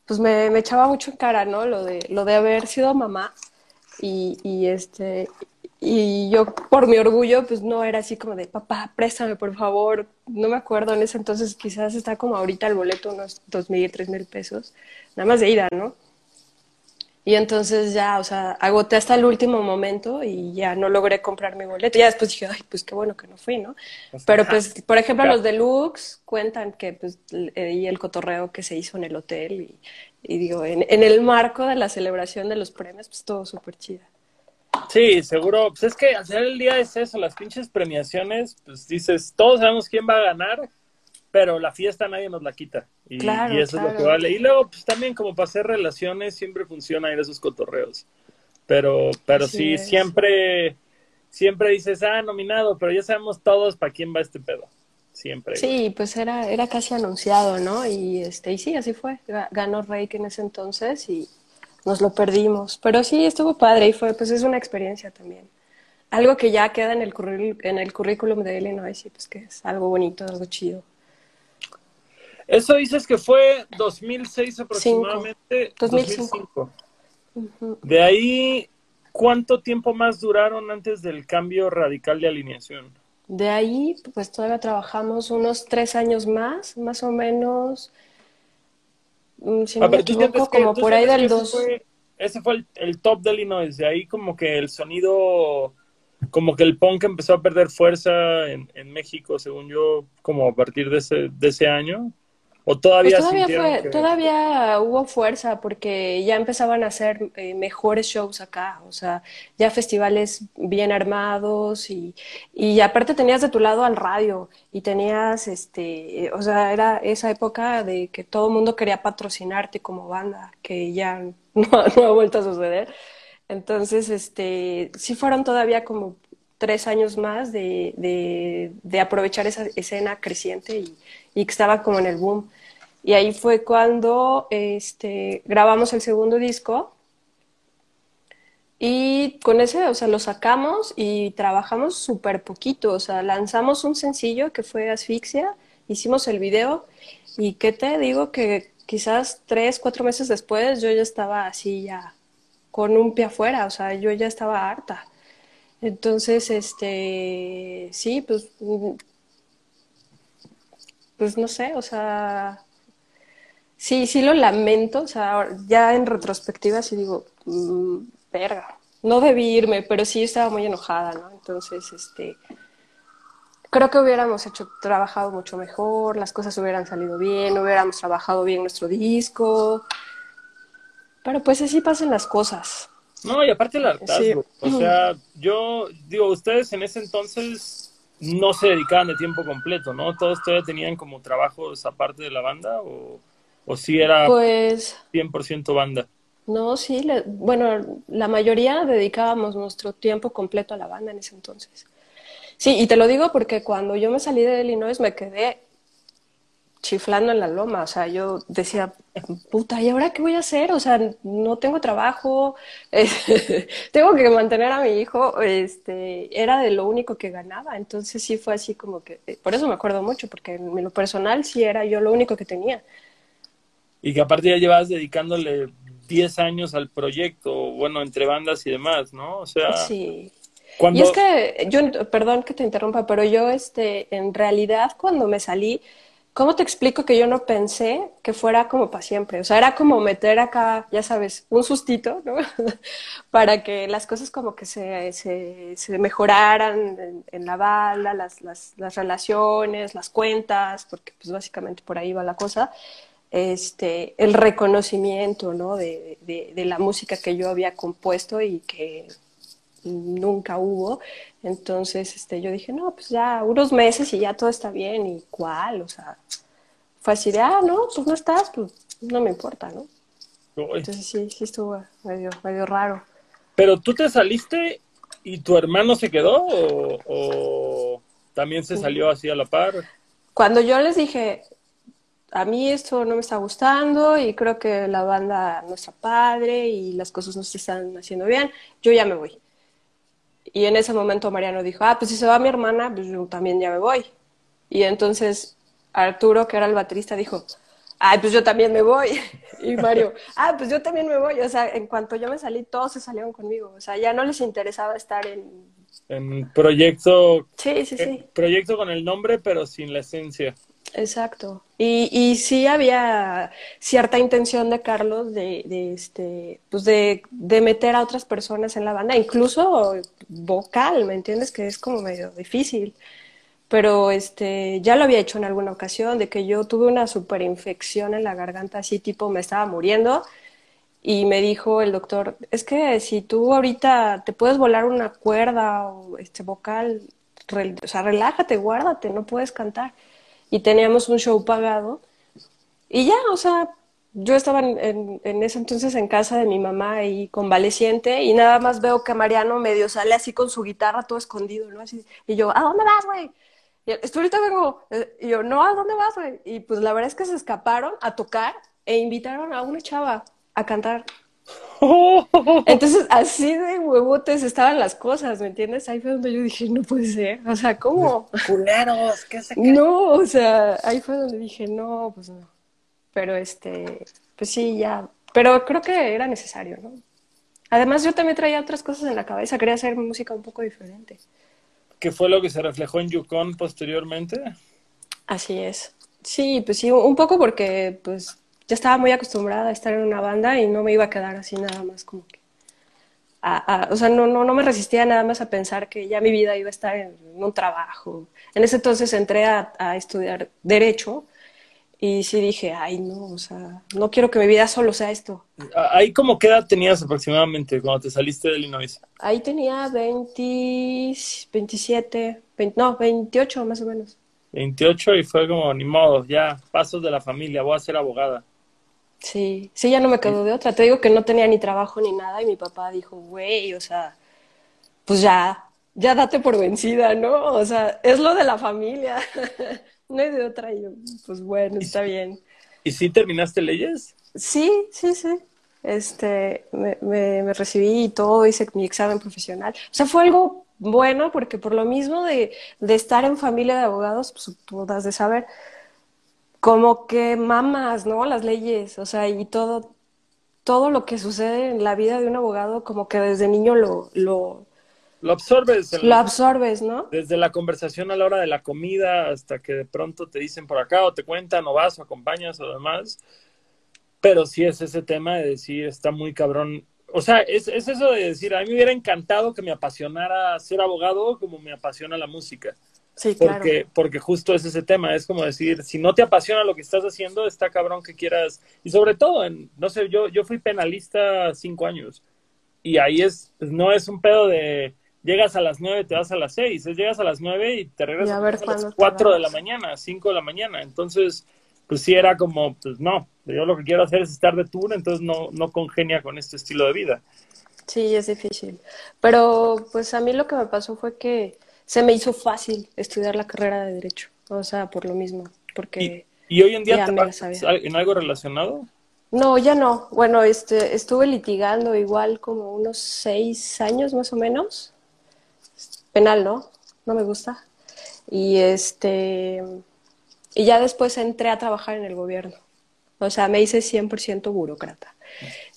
pues me, me echaba mucho en cara, ¿no? Lo de, lo de haber sido mamá. Y, y este, y yo, por mi orgullo, pues no era así como de, papá, préstame, por favor. No me acuerdo en ese entonces, quizás está como ahorita el boleto, unos dos mil, tres mil pesos, nada más de ida, ¿no? Y entonces ya, o sea, agoté hasta el último momento y ya no logré comprar mi boleto. Ya después dije, ay, pues qué bueno que no fui, ¿no? Pero pues, por ejemplo, los deluxe cuentan que, pues, y el cotorreo que se hizo en el hotel y, y digo, en, en el marco de la celebración de los premios, pues todo súper chida. Sí, seguro. Pues es que al final del día es eso, las pinches premiaciones, pues dices, todos sabemos quién va a ganar, pero la fiesta nadie nos la quita. Y, claro, y eso claro. es lo que vale. Y luego, pues también como para hacer relaciones, siempre funciona ir a esos cotorreos. Pero, pero Así sí, es. siempre, siempre dices, ah, nominado, pero ya sabemos todos para quién va este pedo. Siempre. güey. Sí, pues era, era casi anunciado, ¿no? Y este, y sí, así fue. Ga- Ganó Reik en ese entonces y nos lo perdimos. Pero sí, estuvo padre y fue, pues es una experiencia también. Algo que ya queda en el en el currículum de Illinois y pues que es algo bonito, algo chido. Eso dices que fue 2006 aproximadamente. 2005. 2005. De ahí, ¿cuánto tiempo más duraron antes del cambio radical de alineación? De ahí, pues todavía trabajamos unos tres años más, más o menos, mm, si no A ver, equivoco, que, como por ahí del que 2. ese fue, ese fue el, el top de Illinois, de ahí como que el sonido, como que el punk empezó a perder fuerza en, en México, según yo, como a partir de ese, de ese año. ¿O Pues todavía fue, que- todavía hubo fuerza porque ya empezaban a hacer eh, mejores shows acá, o sea, ya festivales bien armados y, y aparte tenías de tu lado al radio y tenías, este, o sea, era esa época de que todo el mundo quería patrocinarte como banda, que ya <laughs> no, no ha vuelto a suceder. Entonces, este, sí fueron todavía como tres años más de, de, de aprovechar esa escena creciente y, y, que estaba como en el boom. Y ahí fue cuando este, grabamos el segundo disco y con ese, o sea, lo sacamos y trabajamos súper poquito, o sea, lanzamos un sencillo que fue Asfixia, hicimos el video y qué te digo que quizás tres, cuatro meses después yo ya estaba así ya con un pie afuera, o sea, yo ya estaba harta. Entonces, este, sí, pues, pues no sé, o sea, sí, sí lo lamento, o sea, ya en retrospectiva sí digo, mmm, verga, no debí irme, pero sí estaba muy enojada, ¿no? Entonces, este, creo que hubiéramos hecho, trabajado mucho mejor, las cosas hubieran salido bien, hubiéramos trabajado bien nuestro disco, pero pues así pasan las cosas. No, y aparte el hartazgo. O sea, yo digo, ustedes en ese entonces no se dedicaban de tiempo completo, ¿no? Todos todavía tenían como trabajos aparte de la banda o, o sí era pues, 100% banda. No, sí, le, bueno, la mayoría dedicábamos nuestro tiempo completo a la banda en ese entonces. Sí, y te lo digo porque cuando yo me salí de Illinois me quedé chiflando en la loma, o sea, yo decía, puta, ¿y ahora qué voy a hacer? O sea, no tengo trabajo, <laughs> tengo que mantener a mi hijo, este, era de lo único que ganaba, entonces sí fue así como que, eh, por eso me acuerdo mucho, porque en lo personal sí era yo lo único que tenía. Y que aparte ya llevabas dedicándole 10 años al proyecto, bueno, entre bandas y demás, ¿no? O sea... Sí. Cuando... Y es que, yo, perdón que te interrumpa, pero yo, este, en realidad, cuando me salí, ¿Cómo te explico que yo no pensé que fuera como para siempre? O sea, era como meter acá, ya sabes, un sustito, ¿no? <laughs> para que las cosas como que se, se, mejoraran en, la bala, las, las, las, relaciones, las cuentas, porque pues básicamente por ahí va la cosa. Este, el reconocimiento, ¿no? De, de, de la música que yo había compuesto y que nunca hubo. Entonces, este, yo dije, no, pues ya unos meses y ya todo está bien. ¿Y cuál? O sea, fue así de, ah, no, pues no estás, pues no me importa, ¿no? Entonces sí, sí estuvo medio, medio raro. Pero tú te saliste y tu hermano se quedó o, o también se salió así a la par? Cuando yo les dije, a mí esto no me está gustando y creo que la banda no está padre y las cosas no se están haciendo bien, yo ya me voy. Y en ese momento Mariano dijo, ah, pues si se va mi hermana, pues yo también ya me voy. Y entonces Arturo, que era el baterista, dijo, ay, pues yo también me voy. <laughs> Y Mario, ah, pues yo también me voy. O sea, en cuanto yo me salí, todos se salieron conmigo. O sea, ya no les interesaba estar en... En proyecto... Sí, sí, sí. Proyecto con el nombre, pero sin la esencia. Exacto. Y, y sí había cierta intención de Carlos de, de este, pues de, de, meter a otras personas en la banda, incluso vocal, ¿me entiendes? Que es como medio difícil. Pero este, ya lo había hecho en alguna ocasión, de que yo tuve una superinfección en la garganta, así tipo me estaba muriendo, y me dijo el doctor, es que si tú ahorita te puedes volar una cuerda o este vocal, o sea, relájate, guárdate, no puedes cantar y teníamos un show pagado. Y ya, o sea, yo estaba en, ese entonces en casa de mi mamá y convaleciente y nada más veo que Mariano medio sale así con su guitarra todo escondido, ¿no? Así, y yo, ¿a dónde vas, güey? Y ahorita vengo. Y yo, no, ¿a dónde vas, güey? Y pues la verdad es que se escaparon a tocar e invitaron a una chava a cantar. <laughs> Entonces, así de huevotes estaban las cosas, ¿me entiendes? Ahí fue donde yo dije, no puede ser. O sea, ¿cómo? Culeros, ¿qué se No, o sea, ahí fue donde dije, no, pues no. Pero este, pues sí, ya. Pero creo que era necesario, ¿no? Además, yo también traía otras cosas en la cabeza, quería hacer música un poco diferente. ¿Qué fue lo que se reflejó en Yukon posteriormente? Así es. Sí, pues sí, un poco porque, pues, ya estaba muy acostumbrada a estar en una banda y no me iba a quedar así nada más como que... A, a, o sea, no, no, no me resistía nada más a pensar que ya mi vida iba a estar en, un trabajo. En ese entonces entré a, a, estudiar derecho y sí dije, ay no, o sea, no quiero que mi vida solo sea esto. ¿Ahí cómo qué edad tenías aproximadamente cuando te saliste de Illinois? Ahí tenía 20, 27, 20, no, 28 más o menos. 28 y fue como, ni modo, ya, pasos de la familia, voy a ser abogada. Sí, sí, ya no me quedo de otra. Te digo que no tenía ni trabajo ni nada y mi papá dijo, güey, o sea, pues ya, ya date por vencida, ¿no? O sea, es lo de la familia, <laughs> no hay de otra. Y yo, pues bueno, está bien. ¿Y sí terminaste leyes? Sí, sí, sí. Este, me, me, recibí y todo, hice mi examen profesional. O sea, fue algo bueno porque por lo mismo de, de estar en familia de abogados, pues tú das de saber, como que mamas, ¿no? Las leyes, o sea, y todo, todo lo que sucede en la vida de un abogado, como que desde niño lo, lo, lo absorbes. Lo absorbes, ¿no? Desde la conversación a la hora de la comida hasta que de pronto te dicen por acá o te cuentan o vas o acompañas o demás. Pero sí es ese tema de decir, está muy cabrón. O sea, es, es eso de decir, a mí me hubiera encantado que me apasionara ser abogado como me apasiona la música. Sí, porque, claro. Porque justo es ese tema, es como decir, si no te apasiona lo que estás haciendo, está cabrón que quieras. Y sobre todo, en, no sé, yo, yo fui penalista cinco años. Y ahí es, no es un pedo de llegas a las nueve, te vas a las seis. Es llegas a las nueve y te regresas a, las cuatro de la mañana, cinco de la mañana. Entonces, pues sí era como, pues no, yo lo que quiero hacer es estar de tour, entonces no, no congenia con este estilo de vida. Sí, es difícil. Pero pues a mí lo que me pasó fue que se me hizo fácil estudiar la carrera de Derecho. O sea, por lo mismo. Porque ¿Y, hoy en día te en algo relacionado? No, ya no. Bueno, este, estuve litigando igual como unos seis años más o menos. Penal, ¿no? No me gusta. Y este y ya después entré a trabajar en el gobierno. O sea, me hice 100% burócrata.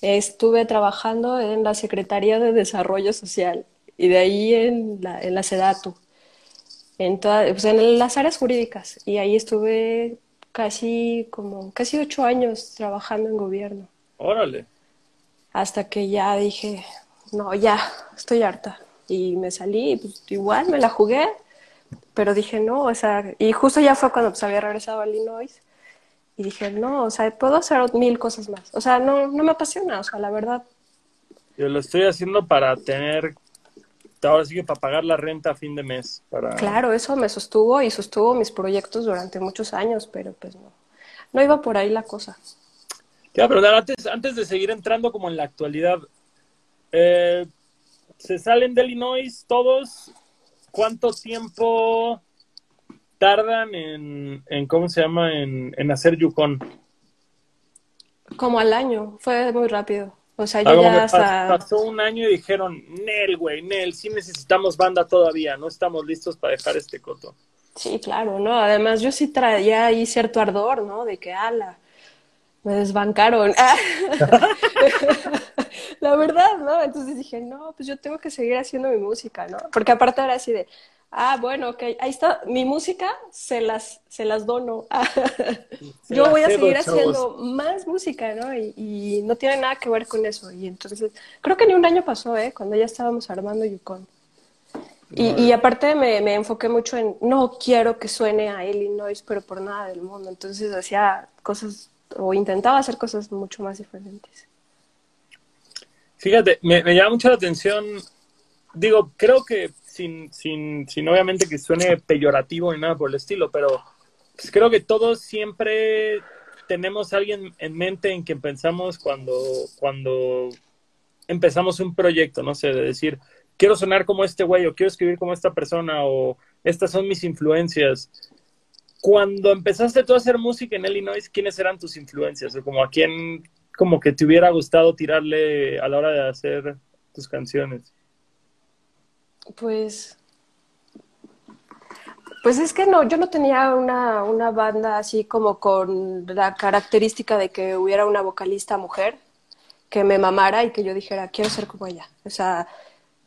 Estuve trabajando en la Secretaría de Desarrollo Social y de ahí en la, en la SEDATU, en, pues en las áreas jurídicas. Y ahí estuve casi como casi ocho años trabajando en gobierno. Órale. Hasta que ya dije, no, ya, estoy harta. Y me salí, pues igual me la jugué, pero dije, no, o sea, y justo ya fue cuando pues, había regresado a Illinois. Y dije, no, o sea, puedo hacer mil cosas más. O sea, no, no me apasiona, o sea, la verdad. Yo lo estoy haciendo para tener ahora sí que para pagar la renta a fin de mes. Para... Claro, eso me sostuvo y sostuvo mis proyectos durante muchos años, pero pues no, no iba por ahí la cosa. pero antes, antes de seguir entrando como en la actualidad, eh, se salen de Illinois todos, ¿cuánto tiempo tardan en, en ¿cómo se llama?, en, en hacer Yukon. Como al año, fue muy rápido. O sea, yo ya hasta... Pasó un año y dijeron, Nel, güey, Nel, sí necesitamos banda todavía, no estamos listos para dejar este coto. Sí, claro, ¿no? Además, yo sí traía ahí cierto ardor, ¿no? De que, ala, me desbancaron. <laughs> La verdad, ¿no? Entonces dije, no, pues yo tengo que seguir haciendo mi música, ¿no? Porque aparte era así de, ah, bueno, ok, ahí está, mi música se las, se las dono. <laughs> yo voy a seguir haciendo más música, ¿no? Y, no tiene nada que ver con eso. Y entonces, creo que ni un año pasó, ¿eh? Cuando ya estábamos armando Yukon. Y, y, aparte me, me, enfoqué mucho en, no quiero que suene a Illinois, pero por nada del mundo. Entonces hacía cosas, o intentaba hacer cosas mucho más diferentes. Fíjate, me, me llama mucho la atención, digo, creo que sin, sin, sin obviamente que suene peyorativo ni nada por el estilo, pero pues creo que todos siempre tenemos alguien en mente en quien pensamos cuando, cuando empezamos un proyecto, no sé, de decir, quiero sonar como este güey o quiero escribir como esta persona o estas son mis influencias. Cuando empezaste tú a hacer música en Illinois, ¿quiénes eran tus influencias? O como a quién como que te hubiera gustado tirarle a la hora de hacer tus canciones. Pues, pues es que no, yo no tenía una, una banda así como con la característica de que hubiera una vocalista mujer que me mamara y que yo dijera, quiero ser como ella. O sea,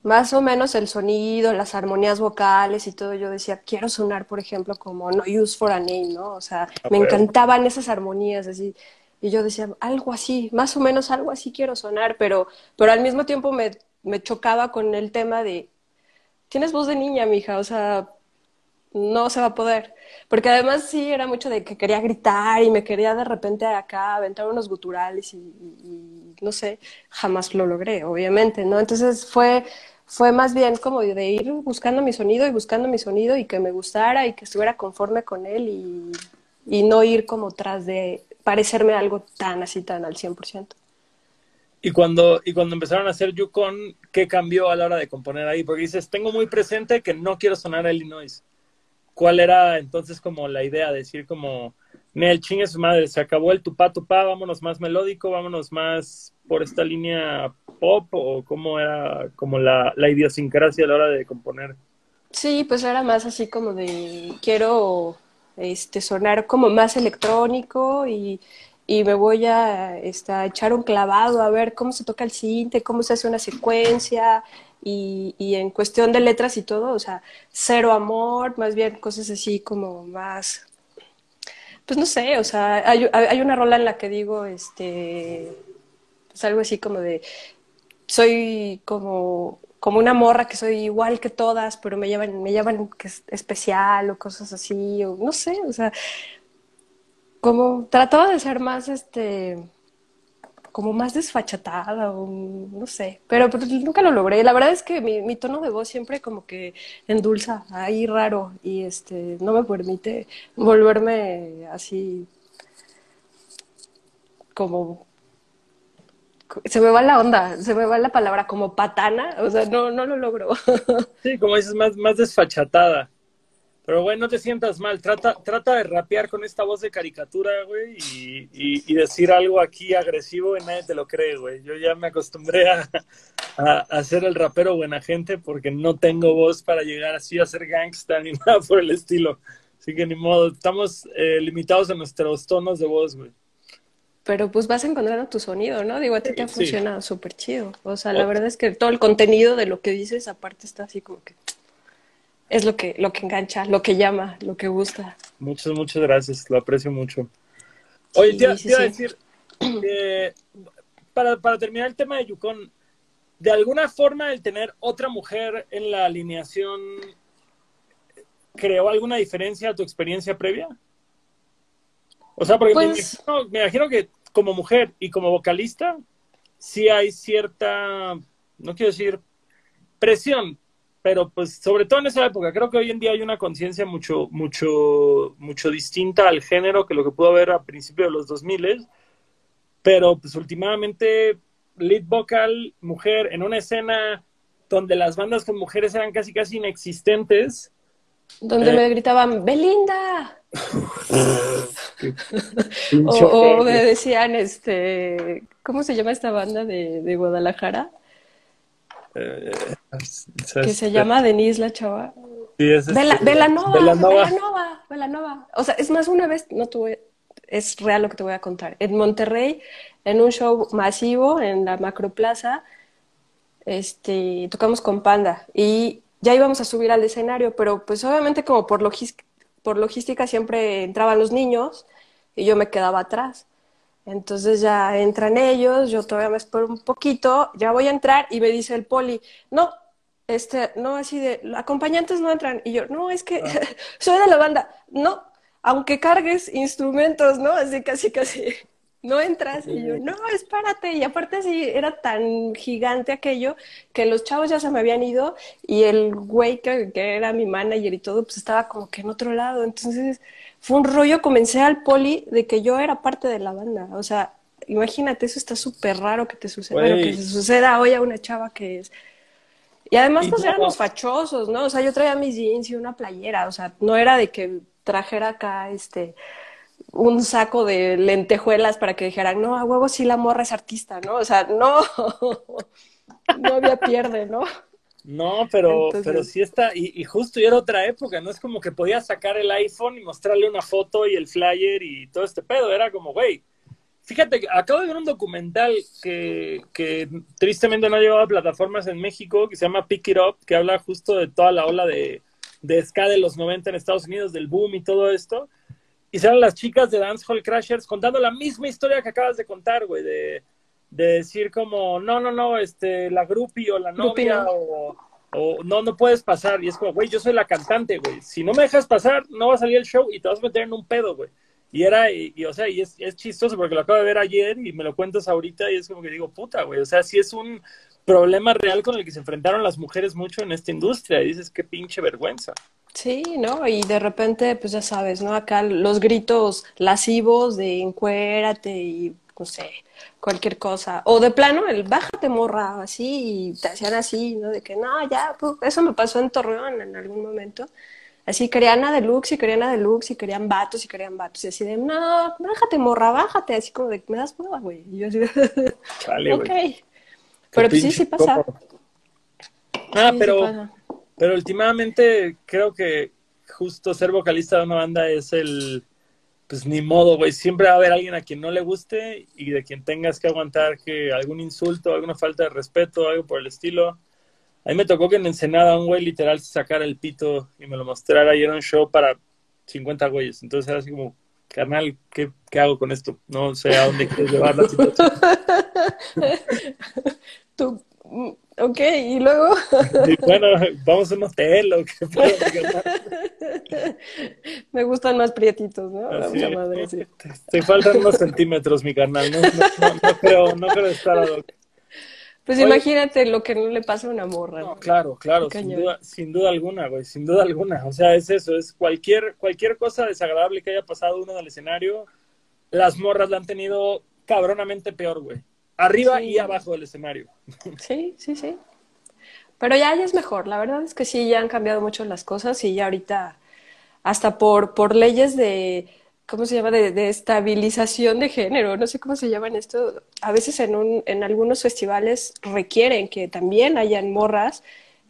más o menos el sonido, las armonías vocales y todo, yo decía, quiero sonar, por ejemplo, como No Use for a Name, ¿no? O sea, me encantaban esas armonías así. Y yo decía, algo así, más o menos algo así quiero sonar, pero, pero al mismo tiempo me, me chocaba con el tema de, tienes voz de niña, mija, o sea, no se va a poder. Porque además sí era mucho de que quería gritar y me quería de repente acá aventar unos guturales y, no sé, jamás lo logré, obviamente, ¿no? Entonces fue, fue más bien como de ir buscando mi sonido y buscando mi sonido y que me gustara y que estuviera conforme con él y, y no ir como tras de parecerme algo tan así, tan al 100%. Y cuando, y cuando empezaron a hacer Yukon, ¿qué cambió a la hora de componer ahí? Porque dices, tengo muy presente que no quiero sonar a Illinois. ¿Cuál era entonces como la idea? Decir como, Nel, chingue su madre, se acabó el tupá tupá, vámonos más melódico, vámonos más por esta línea pop, o cómo era como la, la idiosincrasia a la hora de componer. Sí, pues era más así como de, quiero este, sonar como más electrónico y y me voy a, este, echar un clavado a ver cómo se toca el cinte, cómo se hace una secuencia y, y, en cuestión de letras y todo, o sea, cero amor, más bien cosas así como más, pues no sé, o sea, hay, hay una rola en la que digo, este, pues algo así como de, soy como como una morra que soy igual que todas, pero me llevan, me es especial o cosas así, o no sé, o sea, como trataba de ser más, este, como más desfachatada o no sé, pero, nunca lo logré. La verdad es que mi, mi, tono de voz siempre como que endulza, ahí raro y este, no me permite volverme así como se me va la onda, se me va la palabra como patana, o sea, no, no lo logro. Sí, como dices, más, más desfachatada. Pero, güey, no te sientas mal. Trata, trata de rapear con esta voz de caricatura, güey, y, y, decir algo aquí agresivo y nadie te lo cree, güey. Yo ya me acostumbré a, a, ser el rapero buena gente porque no tengo voz para llegar así a ser gangsta ni <laughs> nada por el estilo. Así que ni modo, estamos eh, limitados a nuestros tonos de voz, güey. Pero pues vas encontrando tu sonido, ¿no? Digo, a ti te ha funcionado súper chido. O sea, la verdad es que todo el contenido de lo que dices aparte está así como que es lo que, lo que engancha, lo que llama, lo que gusta. Muchas, muchas gracias, lo aprecio mucho. Oye, te, iba a decir, para, para terminar el tema de Yukon, ¿de alguna forma el tener otra mujer en la alineación creó alguna diferencia a tu experiencia previa? O sea, porque me, pues imagino, me, imagino, que como mujer y como vocalista, sí hay cierta, no quiero decir presión, pero pues sobre todo en esa época, creo que hoy en día hay una conciencia mucho, mucho, mucho distinta al género que lo que pudo haber a principios de los 2000, pero pues últimamente lead vocal, mujer, en una escena donde las bandas con mujeres eran casi casi inexistentes. Donde me eh, gritaban, Belinda. <laughs> o, me decían, este, ¿cómo se llama esta banda de, de Guadalajara? Eh, que se llama Denise la chava. Sí, es Vela, este, Velanova, Velanova. Velanova, O sea, es más, una vez, no tuve, es real lo que te voy a contar. En Monterrey, en un show masivo en la Macroplaza, este, tocamos con Panda y ya íbamos a subir al escenario, pero pues obviamente como por, por logística siempre entraban los niños y yo me quedaba atrás. Entonces ya entran ellos, yo todavía me espero un poquito, ya voy a entrar y me dice el poli, no, este, no, así de, acompañantes no entran. Y yo, no, es que ah. <laughs> soy de la banda, no, aunque cargues instrumentos, ¿no? Así casi, casi, no entras. Y yo, no, espérate. Y aparte así, era tan gigante aquello que los chavos ya se me habían ido y el güey que, que era mi manager y todo, pues estaba como que en otro lado. Entonces fue un rollo, comencé al poli de que yo era parte de la banda. O sea, imagínate, eso está súper raro que te suceda, que se suceda hoy a una chava que es... Y además pues éramos fachosos, ¿no? O sea, yo traía mis jeans y una playera, o sea, no era de que trajera acá, este, un saco de lentejuelas para que dijeran, no, a huevo sí la morra es artista, ¿no? O sea, no, <laughs> no había pierde, ¿no? No, pero, pero sí está, y, justo y era otra época, no es como que podías sacar el iPhone y mostrarle una foto y el flyer y todo este pedo, era como, güey, fíjate, acabo de ver un documental que, que tristemente no ha llegado a plataformas en México, que se llama Pick It Up, que habla justo de toda la ola de, de ska de los 90 en Estados Unidos, del boom y todo esto, y salen las chicas de Dancehall Crashers contando la misma historia que acabas de contar, güey, de de decir como, no, no, no, este, la grupi o la novia o, o, no, no puedes pasar. Y es como, güey, yo soy la cantante, güey. Si no me dejas pasar, no va a salir el show y te vas a meter en un pedo, güey. Y era, y, o sea, y es, es, chistoso porque lo acabo de ver ayer y me lo cuentas ahorita y es como que digo, puta, güey. O sea, sí es un problema real con el que se enfrentaron las mujeres mucho en esta industria. Y dices, qué pinche vergüenza. Sí, ¿no? Y de repente, pues ya sabes, ¿no? Acá los gritos lascivos de encuérate y no sé, cualquier cosa. O de plano, el bájate morra, así, y te hacían así, ¿no? De que no, ya, pues, eso me pasó en Torreón en algún momento. Así querían a deluxe y querían a deluxe y querían vatos y querían vatos. Y así de, no, bájate morra, bájate. Así como de, me das prueba, güey. Y yo así de, <laughs> ok. Pero pues sí, sí pasa. Ah, pero, pero últimamente creo que justo ser vocalista de una banda es el, pues ni modo, güey, siempre va a haber alguien a quien no le guste y de quien tengas que aguantar que algún insulto, alguna falta de respeto, algo por el estilo. A mí me tocó que en Ensenada un güey literal sacara el pito y me lo mostrara y era un show para 50 güeyes. Entonces era así como, carnal, ¿qué, hago con esto? No sé a dónde quieres llevar la situación. <laughs> Tú, ok, y luego. bueno, vamos a un hotel o qué <laughs> Me gustan más prietitos, ¿no? Así, madre, sí. te, faltan unos centímetros, mi carnal. No, no, creo, no creo estar a Pues imagínate lo que no le pasa a una morra. No, claro, claro, sin duda, sin duda alguna, güey, sin duda alguna. O sea, es eso, es cualquier, cualquier cosa desagradable que haya pasado uno del escenario, las morras la han tenido cabronamente peor, güey. Arriba y abajo del escenario. <laughs> Sí, sí, sí. Pero ya, ya es mejor. La verdad es que sí, ya han cambiado mucho las cosas y ya ahorita, hasta por, por leyes de, ¿cómo se llama? De, estabilización de género, no sé cómo se llaman esto. A veces en, un, en algunos festivales requieren que también hayan morras,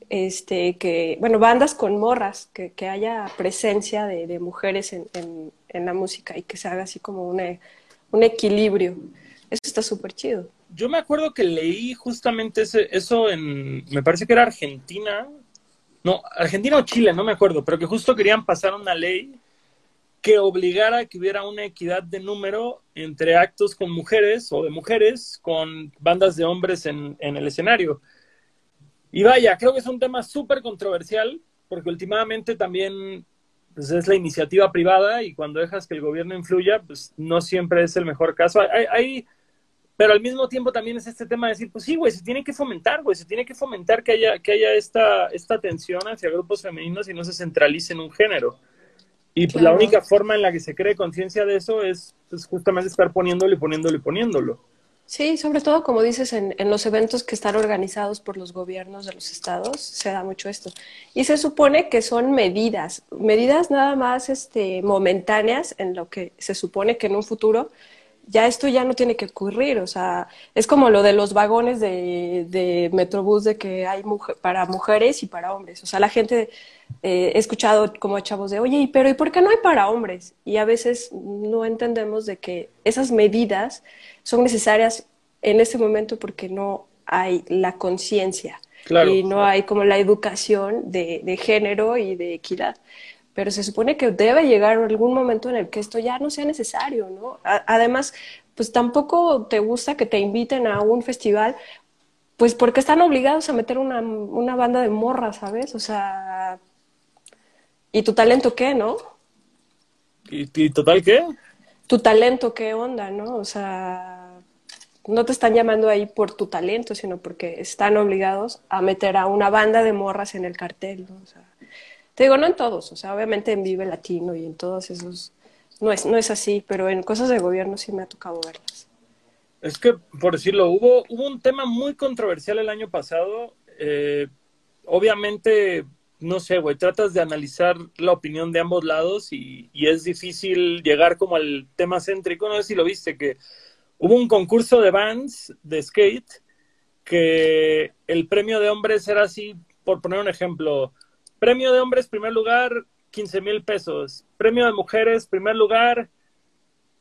este, que, bueno, bandas con morras, que, que haya presencia de, de mujeres en, en, en, la música y que se haga así como una, un equilibrio. Eso está súper chido yo me acuerdo que leí justamente ese, eso en, me parece que era Argentina, no, Argentina o Chile, no me acuerdo, pero que justo querían pasar una ley que obligara a que hubiera una equidad de número entre actos con mujeres o de mujeres con bandas de hombres en, en el escenario. Y vaya, creo que es un tema súper controversial, porque últimamente también pues, es la iniciativa privada y cuando dejas que el gobierno influya, pues no siempre es el mejor caso. Hay, hay pero al mismo tiempo también es este tema de decir, pues sí, güey, se tiene que fomentar, güey, se tiene que fomentar que haya, que haya esta, esta atención hacia grupos femeninos y no se centralice en un género. Y pues, la única forma en la que se cree conciencia de eso es pues, justamente estar poniéndolo y poniéndolo y poniéndolo. Sí, sobre todo, como dices, en, en, los eventos que están organizados por los gobiernos de los estados, se da mucho esto. Y se supone que son medidas, medidas nada más este, momentáneas en lo que se supone que en un futuro ya esto ya no tiene que ocurrir, o sea, es como lo de los vagones de, de Metrobús de que hay para mujeres y para hombres, o sea, la gente, eh, he escuchado como chavos de, oye, pero ¿y por qué no hay para hombres? Y a veces no entendemos de que esas medidas son necesarias en este momento porque no hay la conciencia y no hay como la educación de, de género y de equidad pero se supone que debe llegar algún momento en el que esto ya no sea necesario, ¿no? además, pues tampoco te gusta que te inviten a un festival, pues porque están obligados a meter una, una banda de morras, ¿sabes? O sea, ¿y tu talento qué, no? ¿Y, ¿Y, total qué? Tu talento qué onda, ¿no? O sea, no te están llamando ahí por tu talento, sino porque están obligados a meter a una banda de morras en el cartel, ¿no? O sea, te digo, no en todos, o sea, obviamente en Vive Latino y en todos esos, no es, no es así, pero en cosas de gobierno sí me ha tocado verlas. Es que, por decirlo, hubo, hubo un tema muy controversial el año pasado. Eh, obviamente, no sé, güey, tratas de analizar la opinión de ambos lados y, y, es difícil llegar como al tema céntrico. No sé si lo viste, que hubo un concurso de bands de skate que el premio de hombres era así, por poner un ejemplo, Premio de hombres, primer lugar, 15 mil pesos. Premio de mujeres, primer lugar,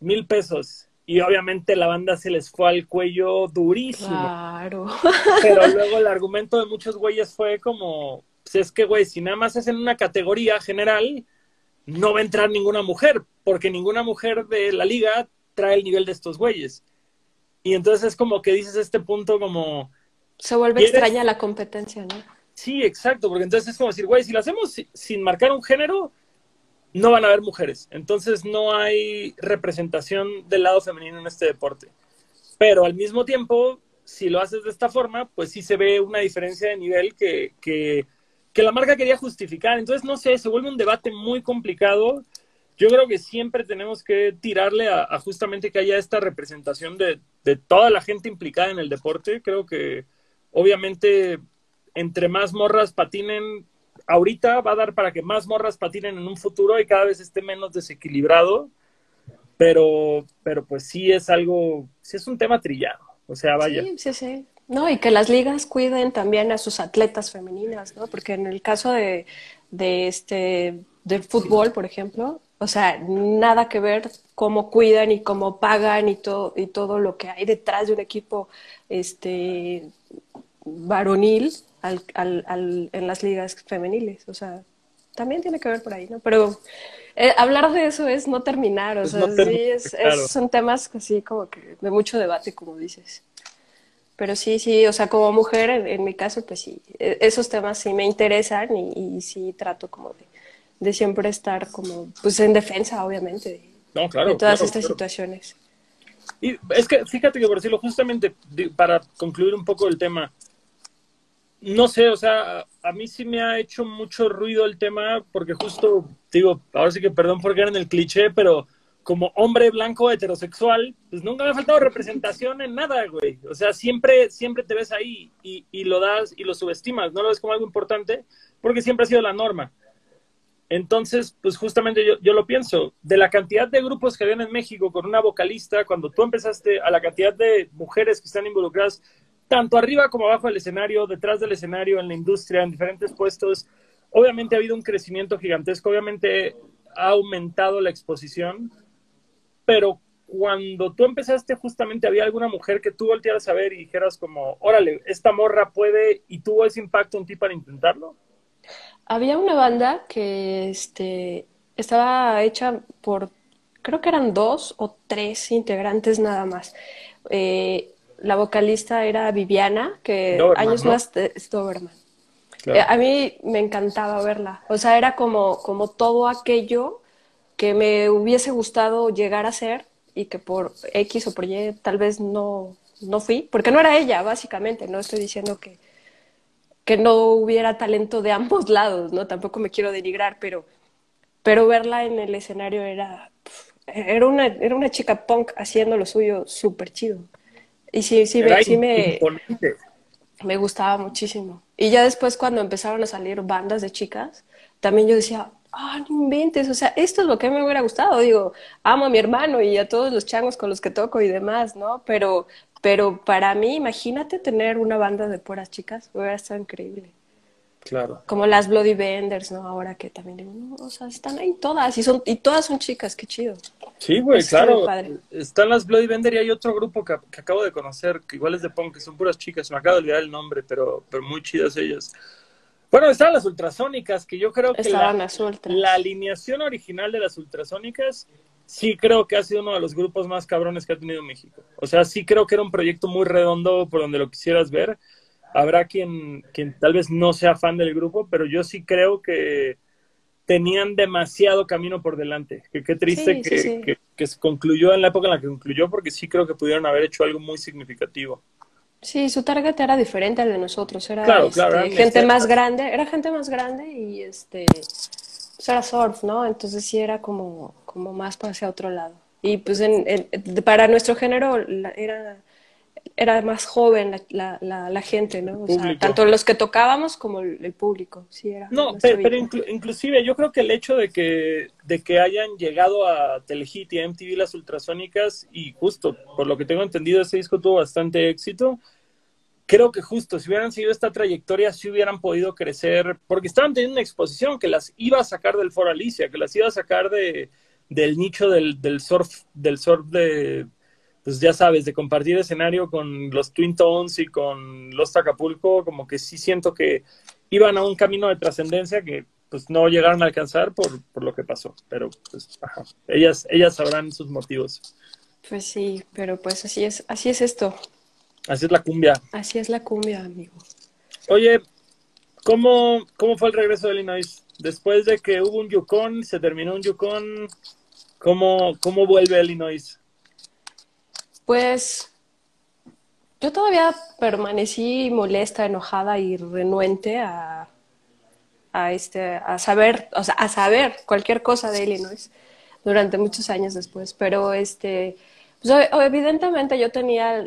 mil pesos. Y obviamente la banda se les fue al cuello durísimo. Claro. Pero <laughs> luego el argumento de muchos güeyes fue como, pues es que, güey, si nada más es en una categoría general, no va a entrar ninguna mujer, porque ninguna mujer de la liga trae el nivel de estos güeyes. Y entonces es como que dices este punto como... Se vuelve extraña la competencia, ¿no? Sí, exacto, porque entonces es como decir, güey, si lo hacemos sin marcar un género, no van a haber mujeres. Entonces no hay representación del lado femenino en este deporte. Pero al mismo tiempo, si lo haces de esta forma, pues sí se ve una diferencia de nivel que, que, la marca quería justificar. Entonces, no sé, se vuelve un debate muy complicado yo creo que siempre tenemos que tirarle a, justamente que haya esta representación de, de, toda la gente implicada en el deporte. Creo que obviamente entre más morras patinen, ahorita va a dar para que más morras patinen en un futuro y cada vez esté menos desequilibrado. Pero, pero pues sí es algo, sí es un tema trillado. O sea, vaya. Sí, sí, sí. No, y que las ligas cuiden también a sus atletas femeninas, ¿no? Porque en el caso de, de este, del fútbol, por ejemplo, o sea, nada que ver cómo cuidan y cómo pagan y todo, y todo lo que hay detrás de un equipo este, varonil al, al, en las ligas femeniles. O sea, también tiene que ver por ahí, ¿no? Pero eh, hablar de eso es no terminar, o sea, sí, es, son temas así como que de mucho debate, como dices. Pero sí, sí, o sea, como mujer, en, mi caso, pues sí, e, esos temas sí me interesan y, y sí trato como de de siempre estar como, pues en defensa, obviamente, de, todas estas situaciones. Y es que, fíjate que por decirlo, justamente para concluir un poco el tema, no sé, o sea, a mí sí me ha hecho mucho ruido el tema, porque justo, digo, ahora sí que perdón por quedar en el cliché, pero como hombre blanco heterosexual, pues nunca me ha faltado representación en nada, güey. O sea, siempre, siempre te ves ahí y, y lo das y lo subestimas, no lo ves como algo importante, porque siempre ha sido la norma. Entonces, pues justamente yo, yo, lo pienso, de la cantidad de grupos que habían en México con una vocalista, cuando tú empezaste a la cantidad de mujeres que están involucradas, tanto arriba como abajo del escenario, detrás del escenario, en la industria, en diferentes puestos, obviamente ha habido un crecimiento gigantesco, obviamente ha aumentado la exposición, pero cuando tú empezaste justamente había alguna mujer que tú voltearas a ver y dijeras como, órale, esta morra puede y tuvo ese impacto en ti para intentarlo. Había una banda que este, estaba hecha por, creo que eran dos o tres integrantes nada más. Eh, la vocalista era Viviana, que años más de Doberman. Eh, a mí me encantaba verla. O sea, era como, como todo aquello que me hubiese gustado llegar a ser y que por X o por Y tal vez no, no fui, porque no era ella, básicamente. No estoy diciendo que, que no hubiera talento de ambos <laughs> lados, ¿no? Tampoco me quiero denigrar, pero, pero verla en el escenario era, era, una, era una chica punk haciendo lo suyo súper chido. Y sí, sí, sí me, me gustaba muchísimo. Y ya después cuando empezaron a salir bandas de chicas, también yo decía, ah, no inventes, o sea, esto es lo que me hubiera gustado. Digo, amo a mi hermano y a todos los changos con los que toco y demás, ¿no? Pero, pero para mí, imagínate tener una banda de puras chicas, hubiera estado increíble. Claro. Como las Bloody Benders, ¿no? Ahora que también digo, no, o sea, están ahí todas y son y todas son chicas, qué chido. Sí, güey, claro. Están las Bloody Bender y hay otro grupo que, acabo de conocer, que igual es de punk, que son puras chicas, me acabo de olvidar el nombre, pero, pero muy chidas ellas. Bueno, están las ultrasónicas, que yo creo que la, la alineación original de las ultrasónicas sí creo que ha sido uno de los grupos más cabrones que ha tenido México. O sea, sí creo que era un proyecto muy redondo por donde lo quisieras ver. Habrá quien, quien tal vez no sea fan del grupo, pero yo sí creo que tenían demasiado camino por delante. Que qué triste que, Que, se concluyó en la época en la que concluyó, porque sí creo que pudieron haber hecho algo muy significativo. Sí, su target era diferente al de nosotros. Era este, gente más grande, era gente más grande y este pues era surf, ¿no? Entonces sí era como, como más hacia otro lado. Y pues en, para nuestro género era, era más joven la, la, la gente, ¿no? O sea, tanto los que tocábamos como el, público, sí era. No, pero, inclusive yo creo que el hecho de que, de que hayan llegado a Telehit y a MTV las ultrasónicas y justo, por lo que tengo entendido, ese disco tuvo bastante éxito, creo que justo si hubieran seguido esta trayectoria, sí hubieran podido crecer, porque estaban teniendo una exposición que las iba a sacar del Foro Alicia, que las iba a sacar de, del nicho del, del surf, del surf de, pues ya sabes, de compartir escenario con los Twin Tones y con los Acapulco, como que sí siento que iban a un camino de trascendencia que pues no llegaron a alcanzar por, por lo que pasó, pero pues ajá, ellas, ellas sabrán sus motivos. Pues sí, pero pues así es, así es esto. Así es la cumbia. Así es la cumbia, amigo. Oye, ¿cómo, cómo fue el regreso de Illinois? Después de que hubo un Yukon, se terminó un Yukon, ¿cómo, cómo vuelve Illinois? Pues yo todavía permanecí molesta, enojada y renuente a, a, este, a saber, o sea, a saber cualquier cosa de Illinois. durante muchos años después. Pero este, pues, evidentemente yo tenía,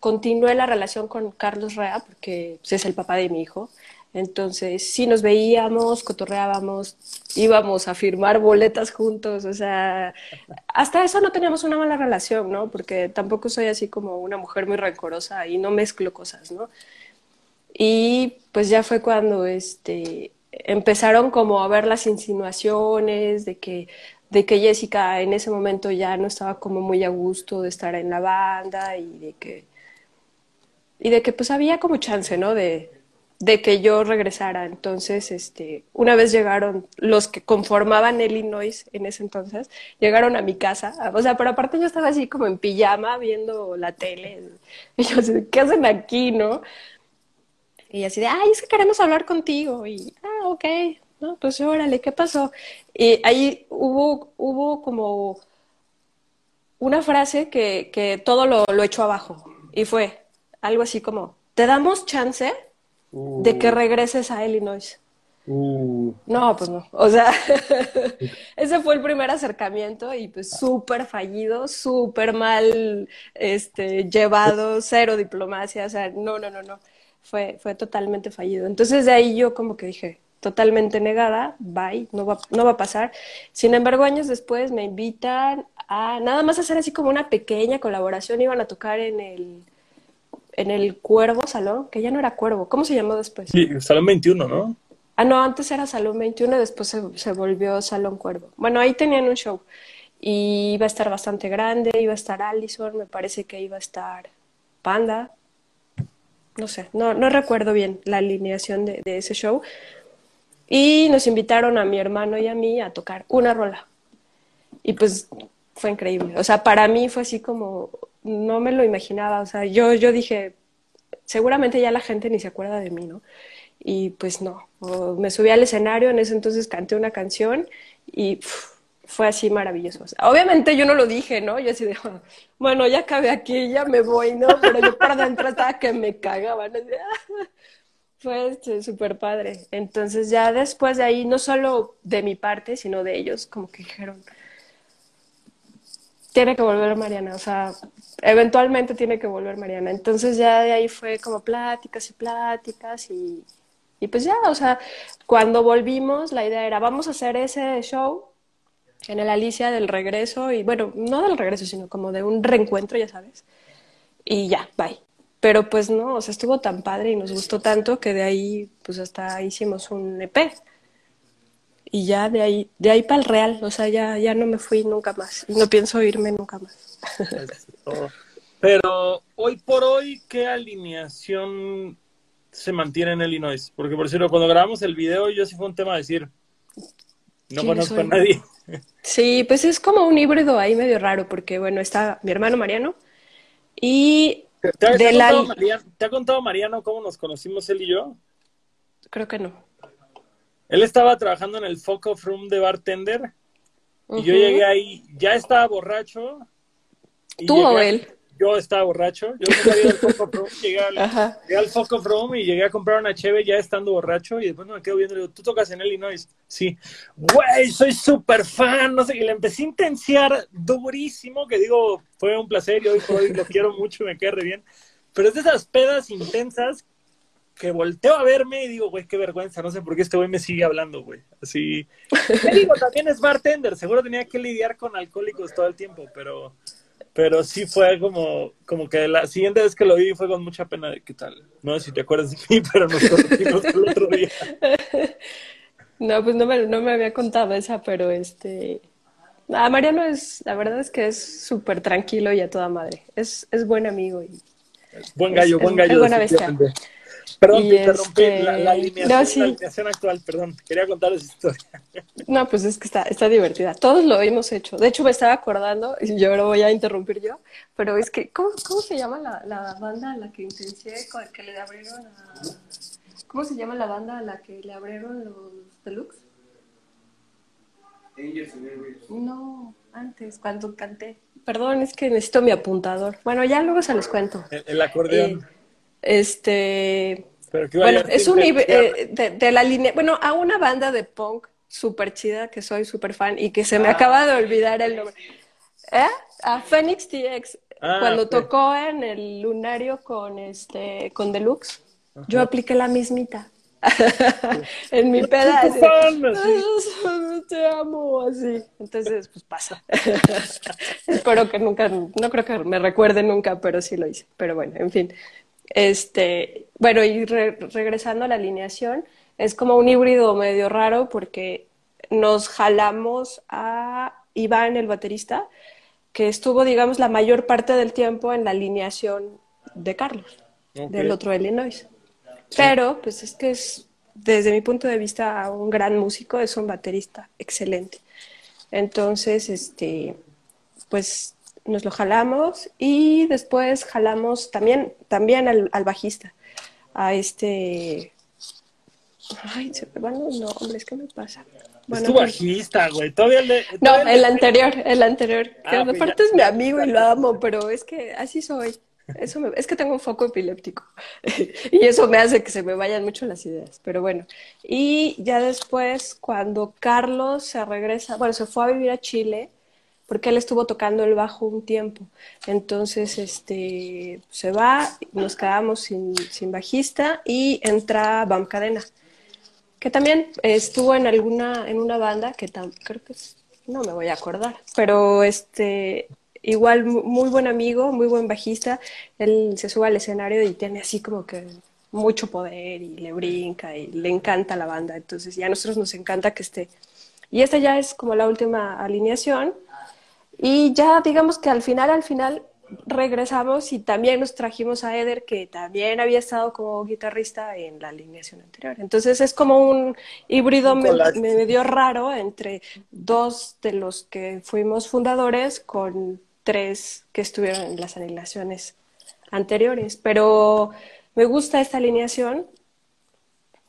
continué la relación con Carlos Rea, porque pues, es el papá de mi hijo. Entonces, sí nos veíamos, cotorreábamos, íbamos a firmar boletas juntos, o sea, hasta eso no teníamos una mala relación, ¿no? Porque tampoco soy así como una mujer muy rencorosa y no mezclo cosas, ¿no? Y pues ya fue cuando este, empezaron como a ver las insinuaciones de que, de que Jessica en ese momento ya no estaba como muy a gusto de estar en la banda y de que, y de que pues había como chance, ¿no? De, de que yo regresara. Entonces, este, una vez llegaron los que conformaban Illinois en ese entonces, llegaron a mi casa, o sea, pero aparte yo estaba así como en pijama viendo la tele, y yo así, ¿qué hacen aquí, no? Y así de, ay, es que queremos hablar contigo. Y, ah, ok, no, pues órale, ¿qué pasó? Y ahí hubo, hubo como una frase que, que todo lo, lo echó abajo. Y fue algo así como, te damos chance de que uh. regreses a Illinois. Uh. No, pues no. O sea, <laughs> ese fue el primer acercamiento y pues súper fallido, súper mal este, llevado, cero diplomacia, o sea, no, no, no, no fue, fue totalmente fallido. Entonces de ahí yo como que dije, totalmente negada, bye, no va, no va a pasar. Sin embargo, años después me invitan a nada más hacer así como una pequeña colaboración, iban a tocar en el en el Cuervo Salón, que ya no era Cuervo, ¿cómo se llamó después? Sí, Salón 21, ¿no? Ah, no, antes era Salón 21, después se, se volvió Salón Cuervo. Bueno, ahí tenían un show y iba a estar bastante grande, iba a estar Allison, me parece que iba a estar Panda, no sé, no, no recuerdo bien la alineación de, ese show. Y nos invitaron a mi hermano y a mí a tocar una rola. Y pues fue increíble. O sea, para mí fue así como, no me lo imaginaba. O sea, yo, yo dije, seguramente ya la gente ni se acuerda de mí, ¿no? Y pues no, me subí al escenario, en ese entonces canté una canción y fue así maravilloso. obviamente yo no lo dije, ¿no? Yo así de, <laughs> bueno, ya acabé aquí, ya me voy, ¿no? Pero yo por dentro estaba que me cagaban. <laughs> fue este, súper padre. Entonces ya después de ahí, no solo de mi parte, sino de ellos, como que dijeron, tiene que volver Mariana, o sea, eventualmente tiene que volver Mariana. Entonces ya de ahí fue como pláticas y pláticas y, y pues ya, o sea, cuando volvimos, la idea era, vamos a hacer ese show en el Alicia del regreso, y bueno, no del regreso, sino como de un reencuentro, ya sabes. Y ya, bye. Pero pues no, o sea, estuvo tan padre y nos gustó tanto que de ahí, pues hasta hicimos un EP. Y ya de ahí, de ahí para el real, o sea, ya, ya no me fui nunca más. No pienso irme nunca más. Pero hoy por hoy, ¿qué alineación se mantiene en Illinois? Porque por cierto, cuando grabamos el video, yo sí fue un tema de decir, no conozco a nadie. Sí, pues es como un híbrido ahí medio raro, porque bueno, está mi hermano Mariano y... ¿Te, ha, contado Mariano, cómo nos conocimos él y yo? Creo que no. Él estaba trabajando en el Focus Room de bartender y yo llegué ahí, ya estaba borracho. ¿Tú o él? yo estaba borracho, yo al Foco Room, <laughs> llegué al, llegué al Foco Room y llegué a comprar una cheve ya estando borracho y después me quedo viendo y digo, ¿tú tocas en Illinois? Sí, güey, soy súper fan, no sé, y le empecé a intenciar durísimo, que digo, fue un placer y hoy por hoy lo quiero mucho y me quedé re bien, pero es de esas pedas intensas que volteo a verme y digo, güey, qué vergüenza, no sé por qué este güey me sigue hablando, güey. Así. Te digo, también es bartender, seguro tenía que lidiar con alcohólicos todo el tiempo, pero pero sí fue como, como que la siguiente vez que lo vi fue con mucha pena de qué tal. No sé si te acuerdas de mí, <laughs> pero nos conocimos el otro día. <laughs> No, pues no me, no me había contado esa, pero este... Ah, Mariano es, la verdad es que es súper tranquilo y a toda madre. Es, es buen amigo y... Buen gallo, buen gallo. Es buena bestia. Perdón, te interrumpí la, la, este, alineación, la, alineación, actual, perdón, quería contar esa historia. No, pues es que está, está divertida. Todos lo hemos hecho. De hecho, me estaba acordando, y yo ahora voy a interrumpir yo, pero es que, ¿cómo, cómo se llama la, la banda a la que intencié, que le abrieron a... ¿Cómo se llama la banda a la que le abrieron los Deluxe? No, antes, cuando canté. Perdón, es que necesito mi apuntador. Bueno, ya luego se los cuento. El, acordeón. Eh, este. bueno, es un. Eh, de, la línea. Bueno, a una banda de punk súper chida, que soy súper fan y que se me acaba de olvidar el nombre. ¿Eh? A Phoenix TX. Ah, Cuando tocó en el lunario con este con Deluxe, yo apliqué la mismita. <laughs> en mi peda. Super fan, así. así, <laughs> Te amo, así. Entonces, pues pasa. <laughs> Espero que nunca, no creo que me recuerde nunca, pero sí lo hice. Pero bueno, en fin. Este, bueno, y re- regresando a la alineación, es como un híbrido medio raro porque nos jalamos a Iván, el baterista, que estuvo, digamos, la mayor parte del tiempo en la alineación de Carlos, del otro Illinois. Pero, pues es que es, desde mi punto de vista, un gran músico, es un baterista excelente. Entonces, este, pues nos lo jalamos y después jalamos también, también al, al bajista, a este... Ay, se me van los nombres, ¿qué me pasa? es tu bajista, güey. Todavía le. no, el le- anterior, el anterior, Ah, aparte ya. es mi amigo y lo amo, pero es que así soy. Eso me- es que tengo un foco epiléptico <laughs> y eso me hace que se me vayan mucho las ideas, pero bueno. Y ya después, cuando Carlos se regresa, bueno, se fue a vivir a Chile, porque él estuvo tocando el bajo un tiempo. Entonces, este, se va, nos quedamos sin, sin bajista y entra Bam Cadena que también estuvo en alguna, en una banda que tam- creo que es- no me voy a acordar, pero este, igual mu- muy buen amigo, muy buen bajista, él se sube al escenario y tiene así como que mucho poder y le brinca y le encanta la banda, entonces ya a nosotros nos encanta que esté. Y esta ya es como la última alineación y ya digamos que al final, al final regresamos y también nos trajimos a Eder, que también había estado como guitarrista en la alineación anterior. Entonces es como un híbrido me- medio raro entre dos de los que fuimos fundadores con tres que estuvieron en las alineaciones anteriores. Pero me gusta esta alineación,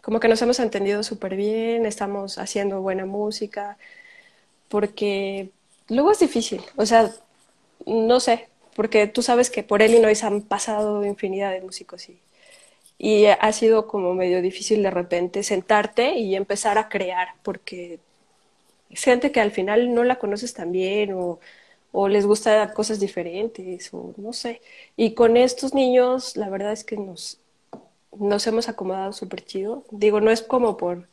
como que nos hemos entendido súper bien, estamos haciendo buena música, porque luego es difícil, o sea, no sé, porque tú sabes que por Illinois han pasado infinidad de músicos y, ha sido como medio difícil de repente sentarte y empezar a crear, porque es gente que al final no la conoces tan bien o, o les gusta cosas diferentes o no sé. Y con estos niños, la verdad es que nos, nos hemos acomodado súper chido. Digo, no es como por,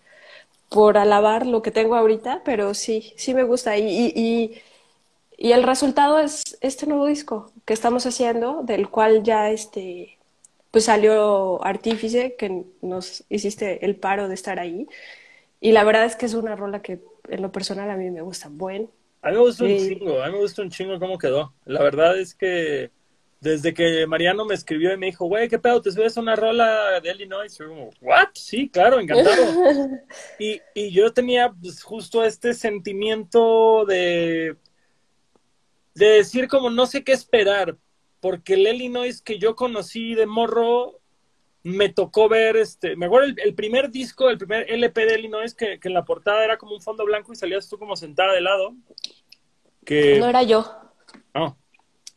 por alabar lo que tengo ahorita, pero sí, sí me gusta. Y, y, y, el resultado es este nuevo disco que estamos haciendo, del cual ya este, pues salió Artífice, que nos hiciste el paro de estar ahí. Y la verdad es que es una rola que en lo personal a mí me gusta buen. A mí me gusta un Sí. chingo, a mí me gusta un chingo cómo quedó. La verdad es que desde que Mariano me escribió y me dijo, güey, ¿qué pedo? ¿Te subes a una rola de Illinois? Y yo como, ¿what? Sí, claro, encantado. <laughs> y, y yo tenía pues, justo este sentimiento de, de decir como no sé qué esperar, porque el Illinois que yo conocí de morro me tocó ver, este, me acuerdo el, el primer disco, el primer LP de Illinois, que, que en la portada era como un fondo blanco y salías tú como sentada de lado. Que, No era yo, no,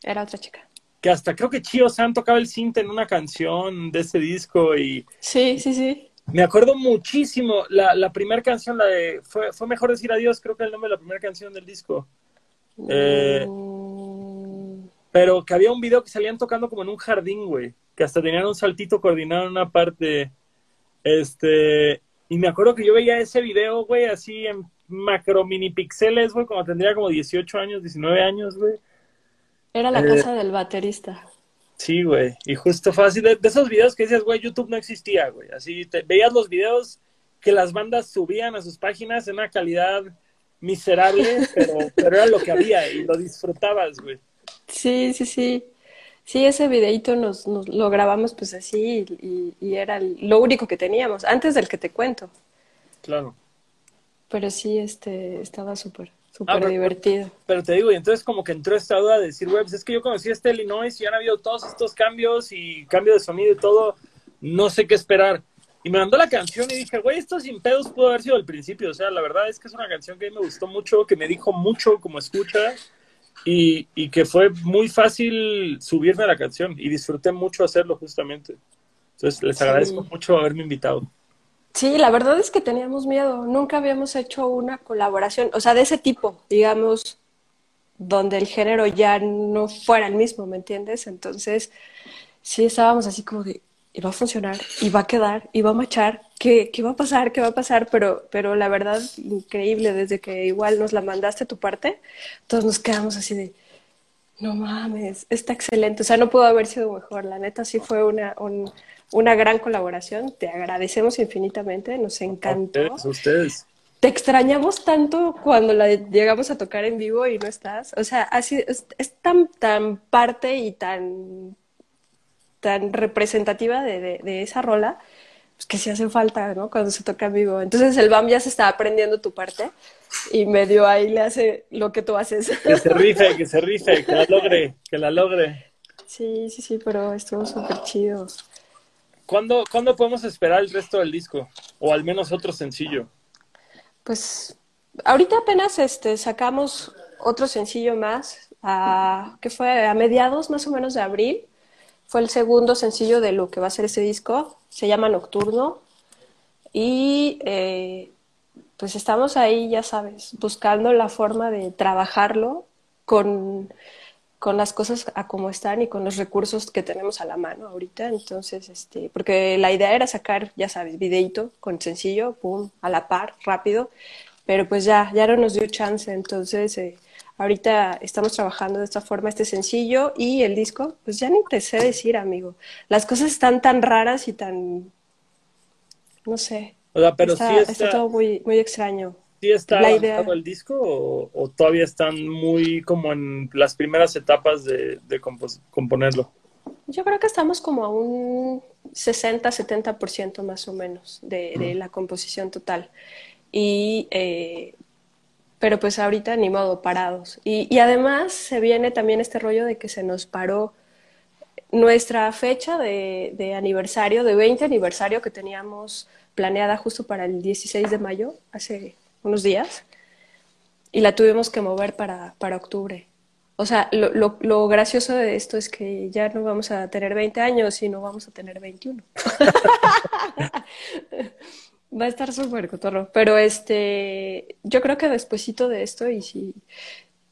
era otra chica. Que hasta creo que Chio San tocaba el cinte en una canción de ese disco y Sí, sí, sí. me acuerdo muchísimo la, la primera canción, la de fue, fue mejor decir adiós, creo que es el nombre de la primera canción del disco. Eh, Mm, Pero que había un video que salían tocando como en un jardín, güey. Que hasta tenían un saltito coordinado en una parte. Este. Y me acuerdo que yo veía ese video, güey, así en macro mini pixeles, güey, cuando tendría como 18 años, 19 años, güey. Era la Eh, casa del baterista. Sí, güey. Y justo fue así, de, de esos videos que decías, güey, YouTube no existía, güey. Así, te, veías los videos que las bandas subían a sus páginas en una calidad miserable, <laughs> pero, pero era lo que había y lo disfrutabas, güey. Sí, sí, sí. Sí, ese videito nos, nos lo grabamos pues así y, y era lo único que teníamos, antes del que te cuento. Claro. Pero sí, este, estaba súper, Ah, súper pero- divertido. Pero te digo, y entonces como que entró esta duda de decir, güey, pues es que yo conocí este Illinois y han habido todos estos cambios y cambio de sonido y todo, no sé qué esperar. Y me mandó la canción y dije, güey, esto sin pedos pudo haber sido el principio. O sea, la verdad es que es una canción que a mí me gustó mucho, que me dijo mucho como escucha y, y que fue muy fácil subirme a la canción y disfruté mucho hacerlo justamente. Entonces les Sí. agradezco mucho haberme invitado. Sí, la verdad es que teníamos miedo. Nunca habíamos hecho una colaboración, o sea, de ese tipo, digamos, donde el género ya no fuera el mismo, ¿me entiendes? Entonces, sí estábamos así como de, y va a funcionar, y va a quedar, y va a machar, ¿qué, qué va a pasar? ¿Qué va a pasar? Pero, pero la verdad, increíble, desde que igual nos la mandaste tu parte, todos nos quedamos así de, no mames, está excelente. O sea, no pudo haber sido mejor. La neta sí fue una, una gran colaboración. Te agradecemos infinitamente, nos encantó. ustedes te extrañamos tanto cuando la llegamos a tocar en vivo y no estás. O sea, así es, tan, tan parte y tan, tan representativa de, de, esa rola, pues que sí hace falta, ¿no? Cuando se toca en vivo. Entonces el BAM ya se está aprendiendo tu parte y medio ahí le hace lo que tú haces. Que se rife, que se rife, que la logre, que la logre. Sí, sí, sí, pero estuvo súper chido. ¿Cuándo, ¿Cuándo podemos esperar el resto del disco? O al menos otro sencillo. Pues ahorita apenas este, sacamos otro sencillo más, a, que fue a mediados más o menos de abril. Fue el segundo sencillo de lo que va a ser ese disco. Se llama Nocturno. Y eh, pues estamos ahí, ya sabes, buscando la forma de trabajarlo con con las cosas a como están y con los recursos que tenemos a la mano ahorita. Entonces, este, porque la idea era sacar, ya sabes, videito con sencillo, pum, a la par, rápido, pero pues ya, ya no nos dio chance. Entonces, eh, ahorita estamos trabajando de esta forma este sencillo y el disco, pues ya ni te sé decir, amigo. Las cosas están tan raras y tan, no sé. O sea, pero está, sí está... está todo muy, muy extraño. ¿Sí está idea... el disco o, todavía están muy como en las primeras etapas de, componerlo? Yo creo que estamos como a un 60-70% más o menos de, la composición total. Y, eh, pero pues ahorita ni modo, parados. Y, y, además se viene también este rollo de que se nos paró nuestra fecha de, de aniversario, de 20 aniversario que teníamos planeada justo para el 16 de mayo, hace unos días, y la tuvimos que mover para, para octubre. O sea, lo, lo, lo, gracioso de esto es que ya no vamos a tener 20 años, y no vamos a tener 21. <laughs> Va a estar súper cotorro. Pero este, yo creo que despuesito de esto, y si,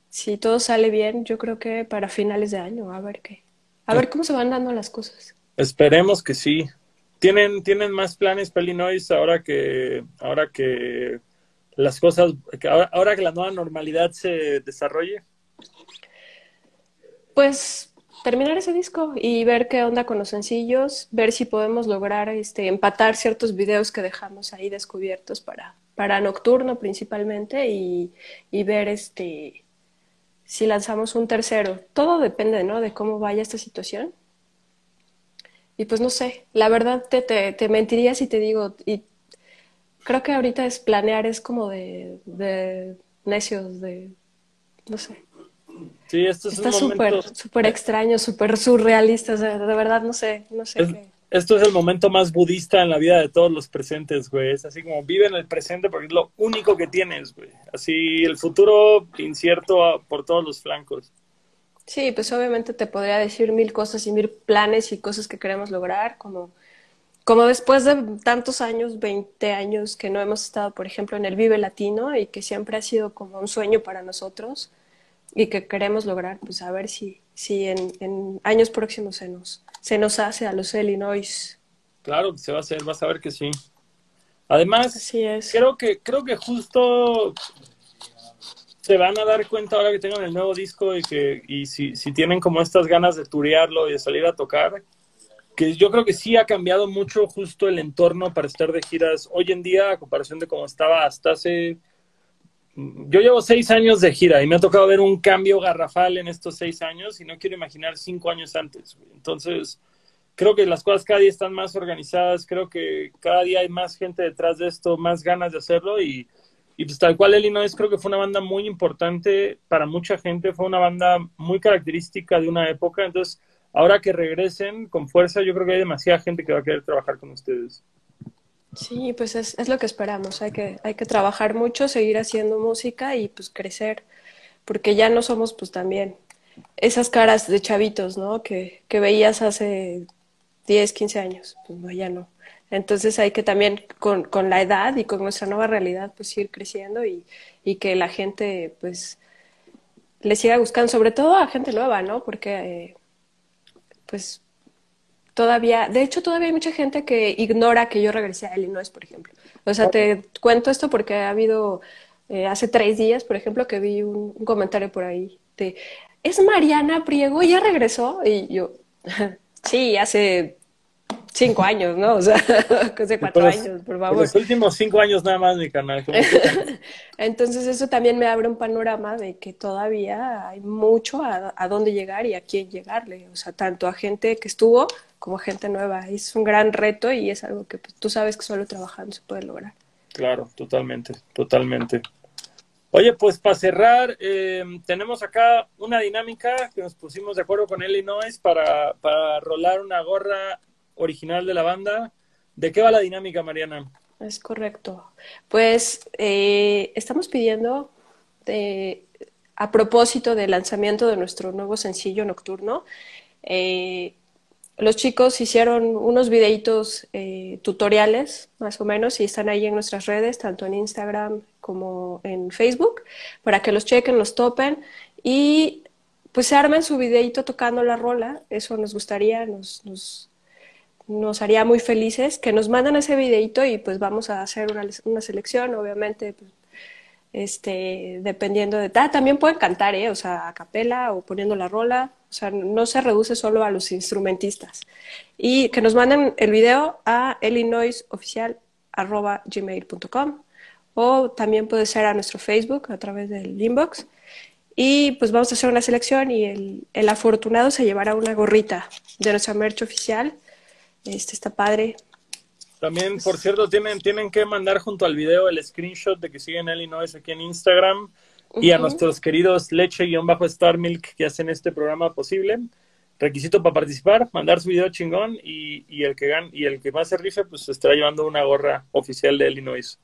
si todo sale bien, yo creo que para finales de año, a ver qué. A ver cómo se van dando las cosas. Esperemos que sí. ¿Tienen, ¿tienen más planes para ahora que, ahora que las cosas, ahora, que la nueva normalidad se desarrolle? Pues terminar ese disco y ver qué onda con los sencillos, ver si podemos lograr este, empatar ciertos videos que dejamos ahí descubiertos para, para Nocturno principalmente y, y ver este, si lanzamos un tercero. Todo depende ¿no? de cómo vaya esta situación. Y pues no sé, la verdad te, te, te mentiría si te digo, y creo que ahorita es planear, es como de, de necios, de, no sé. Sí, esto es Está súper, súper extraño, súper surrealista, de verdad no sé, no sé qué. Esto es el momento más budista en la vida de todos los presentes, güey. Es así como vive en el presente porque es lo único que tienes, güey. Así el futuro incierto por todos los flancos. Sí, pues obviamente te podría decir mil cosas y mil planes y cosas que queremos lograr, como como después de tantos años, 20 años que no hemos estado, por ejemplo, en el Vive Latino y que siempre ha sido como un sueño para nosotros y que queremos lograr, pues a ver si, si en, años próximos se nos, se nos hace a los Illinois. Claro que se va a hacer, vas a ver que sí. Además, Así es. creo que, creo que justo se van a dar cuenta ahora que tengan el nuevo disco y que y si, si tienen como estas ganas de turearlo y de salir a tocar, que yo creo que sí ha cambiado mucho justo el entorno para estar de giras hoy en día a comparación de cómo estaba hasta hace... Yo llevo seis años de gira y me ha tocado ver un cambio garrafal en estos seis años y no quiero imaginar cinco años antes. Entonces, creo que las cosas cada día están más organizadas, creo que cada día hay más gente detrás de esto, más ganas de hacerlo y, y pues tal cual Illinois creo que fue una banda muy importante para mucha gente, fue una banda muy característica de una época, entonces ahora que regresen con fuerza, yo creo que hay demasiada gente que va a querer trabajar con ustedes. Sí, pues es, es, lo que esperamos. Hay que, hay que trabajar mucho, seguir haciendo música y pues crecer, porque ya no somos pues también esas caras de chavitos, ¿no? Que, que veías hace 10, 15 años. Pues no, ya no. Entonces hay que también con, con, la edad y con nuestra nueva realidad pues ir creciendo y, y, que la gente pues le siga buscando, sobre todo a gente nueva, ¿no? Porque eh, pues todavía, de hecho todavía hay mucha gente que ignora que yo regresé a Illinois, por ejemplo. O sea, te cuento esto porque ha habido, eh, hace tres días, por ejemplo, que vi un, un comentario por ahí de, ¿es Mariana Priego? ¿Ya regresó? Y yo, <laughs> sí, hace cinco años, ¿no? O sea, <laughs> hace cuatro años, por favor. Los últimos cinco años nada más, mi canal. <laughs> Entonces eso también me abre un panorama de que todavía hay mucho a, a, dónde llegar y a quién llegarle. O sea, tanto a gente que estuvo como a gente nueva. Es un gran reto y es algo que pues, tú sabes que solo trabajando se puede lograr. Claro, totalmente, totalmente. Oye, pues para cerrar, eh, tenemos acá una dinámica que nos pusimos de acuerdo con Illinois para, para rolar una gorra original de la banda. ¿De qué va la dinámica, Mariana? Es correcto. Pues eh, estamos pidiendo, de, a propósito del lanzamiento de nuestro nuevo sencillo nocturno, eh, los chicos hicieron unos videitos eh, tutoriales, más o menos, y están ahí en nuestras redes, tanto en Instagram como en Facebook, para que los chequen, los topen y pues se armen su videito tocando la rola. Eso nos gustaría, nos, nos, nos haría muy felices que nos manden ese videito y pues vamos a hacer una, una selección, obviamente, pues, este, dependiendo de... Ah, también pueden cantar, ¿eh? O sea, a capela o poniendo la rola. O sea, no se reduce solo a los instrumentistas. Y que nos manden el video a illinoisoficial.gmail.com o también puede ser a nuestro Facebook a través del inbox. Y pues vamos a hacer una selección y el, el afortunado se llevará una gorrita de nuestra merch oficial. Este está padre, también, por cierto, tienen, tienen que mandar junto al video el screenshot de que siguen Illinois aquí en Instagram uh -huh. y a nuestros queridos Leche-Star Milk que hacen este programa posible. Requisito para participar, mandar su video chingón y, y el que gan y el que más se rife, pues estará llevando una gorra oficial de Illinois.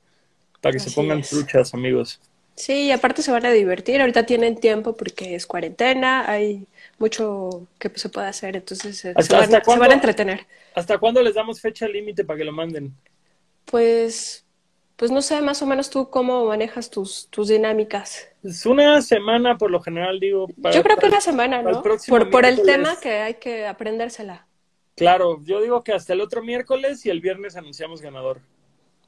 Para que Así se pongan es. truchas, amigos. Sí, y aparte se van a divertir. Ahorita tienen tiempo porque es cuarentena, hay mucho que se puede hacer, entonces ¿Hasta, se, van, hasta cuándo, se, van, a entretener. ¿Hasta cuándo les damos fecha límite para que lo manden? Pues, pues no sé, más o menos tú cómo manejas tus, tus dinámicas. Es una semana por lo general, digo. Para, yo creo que una semana, ¿no? Por, por el tema que hay que aprendérsela. Claro, yo digo que hasta el otro miércoles y el viernes anunciamos ganador.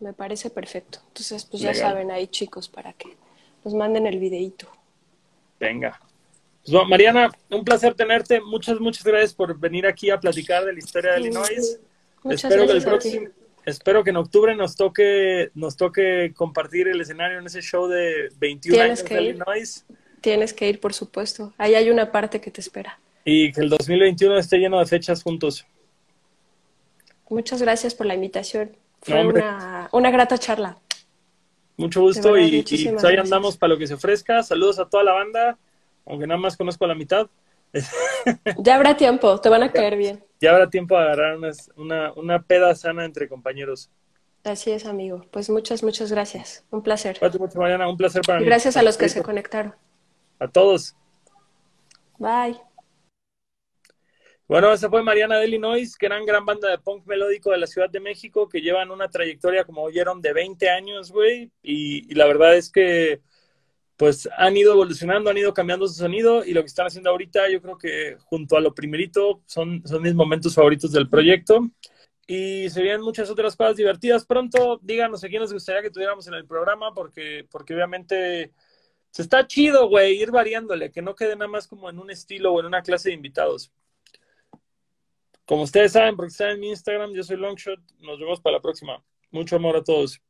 Me parece perfecto. Entonces, pues Legal. ya saben ahí, chicos, para que nos manden el videíto. Venga, pues, Mariana, un placer tenerte. Muchas, muchas gracias por venir aquí a platicar de la historia de Illinois. Muchas espero gracias que el próximo, espero que en octubre nos toque, nos toque compartir el escenario en ese show de 21 Tienes años que de ir. Illinois. Tienes que ir, por supuesto. Ahí hay una parte que te espera. Y que el 2021 esté lleno de fechas juntos. Muchas gracias por la invitación. Fue no, una, una grata charla. Mucho gusto verdad, y, y pues ahí andamos para lo que se ofrezca. Saludos a toda la banda aunque nada más conozco a la mitad. <laughs> Ya habrá tiempo, te van a caer bien. Ya habrá tiempo de agarrar una, una, una, peda sana entre compañeros. Así es, amigo. Pues muchas, muchas gracias. Un placer. Gracias mucho, Mariana. Un placer para y mí. Gracias a los que se conectaron. A todos. Bye. Bueno, esa fue Mariana de Illinois, gran, gran banda de punk melódico de la Ciudad de México, que llevan una trayectoria, como oyeron, de 20 años, güey. Y, la verdad es que pues han ido evolucionando, han ido cambiando su sonido y lo que están haciendo ahorita yo creo que junto a lo primerito son, son mis momentos favoritos del proyecto y se vienen muchas otras cosas divertidas pronto, díganos a quién les gustaría que tuviéramos en el programa porque, porque obviamente se está chido, güey, ir variándole, que no quede nada más como en un estilo o en una clase de invitados. Como ustedes saben, porque están en mi Instagram, yo soy Longshot. Nos vemos para la próxima. Mucho amor a todos.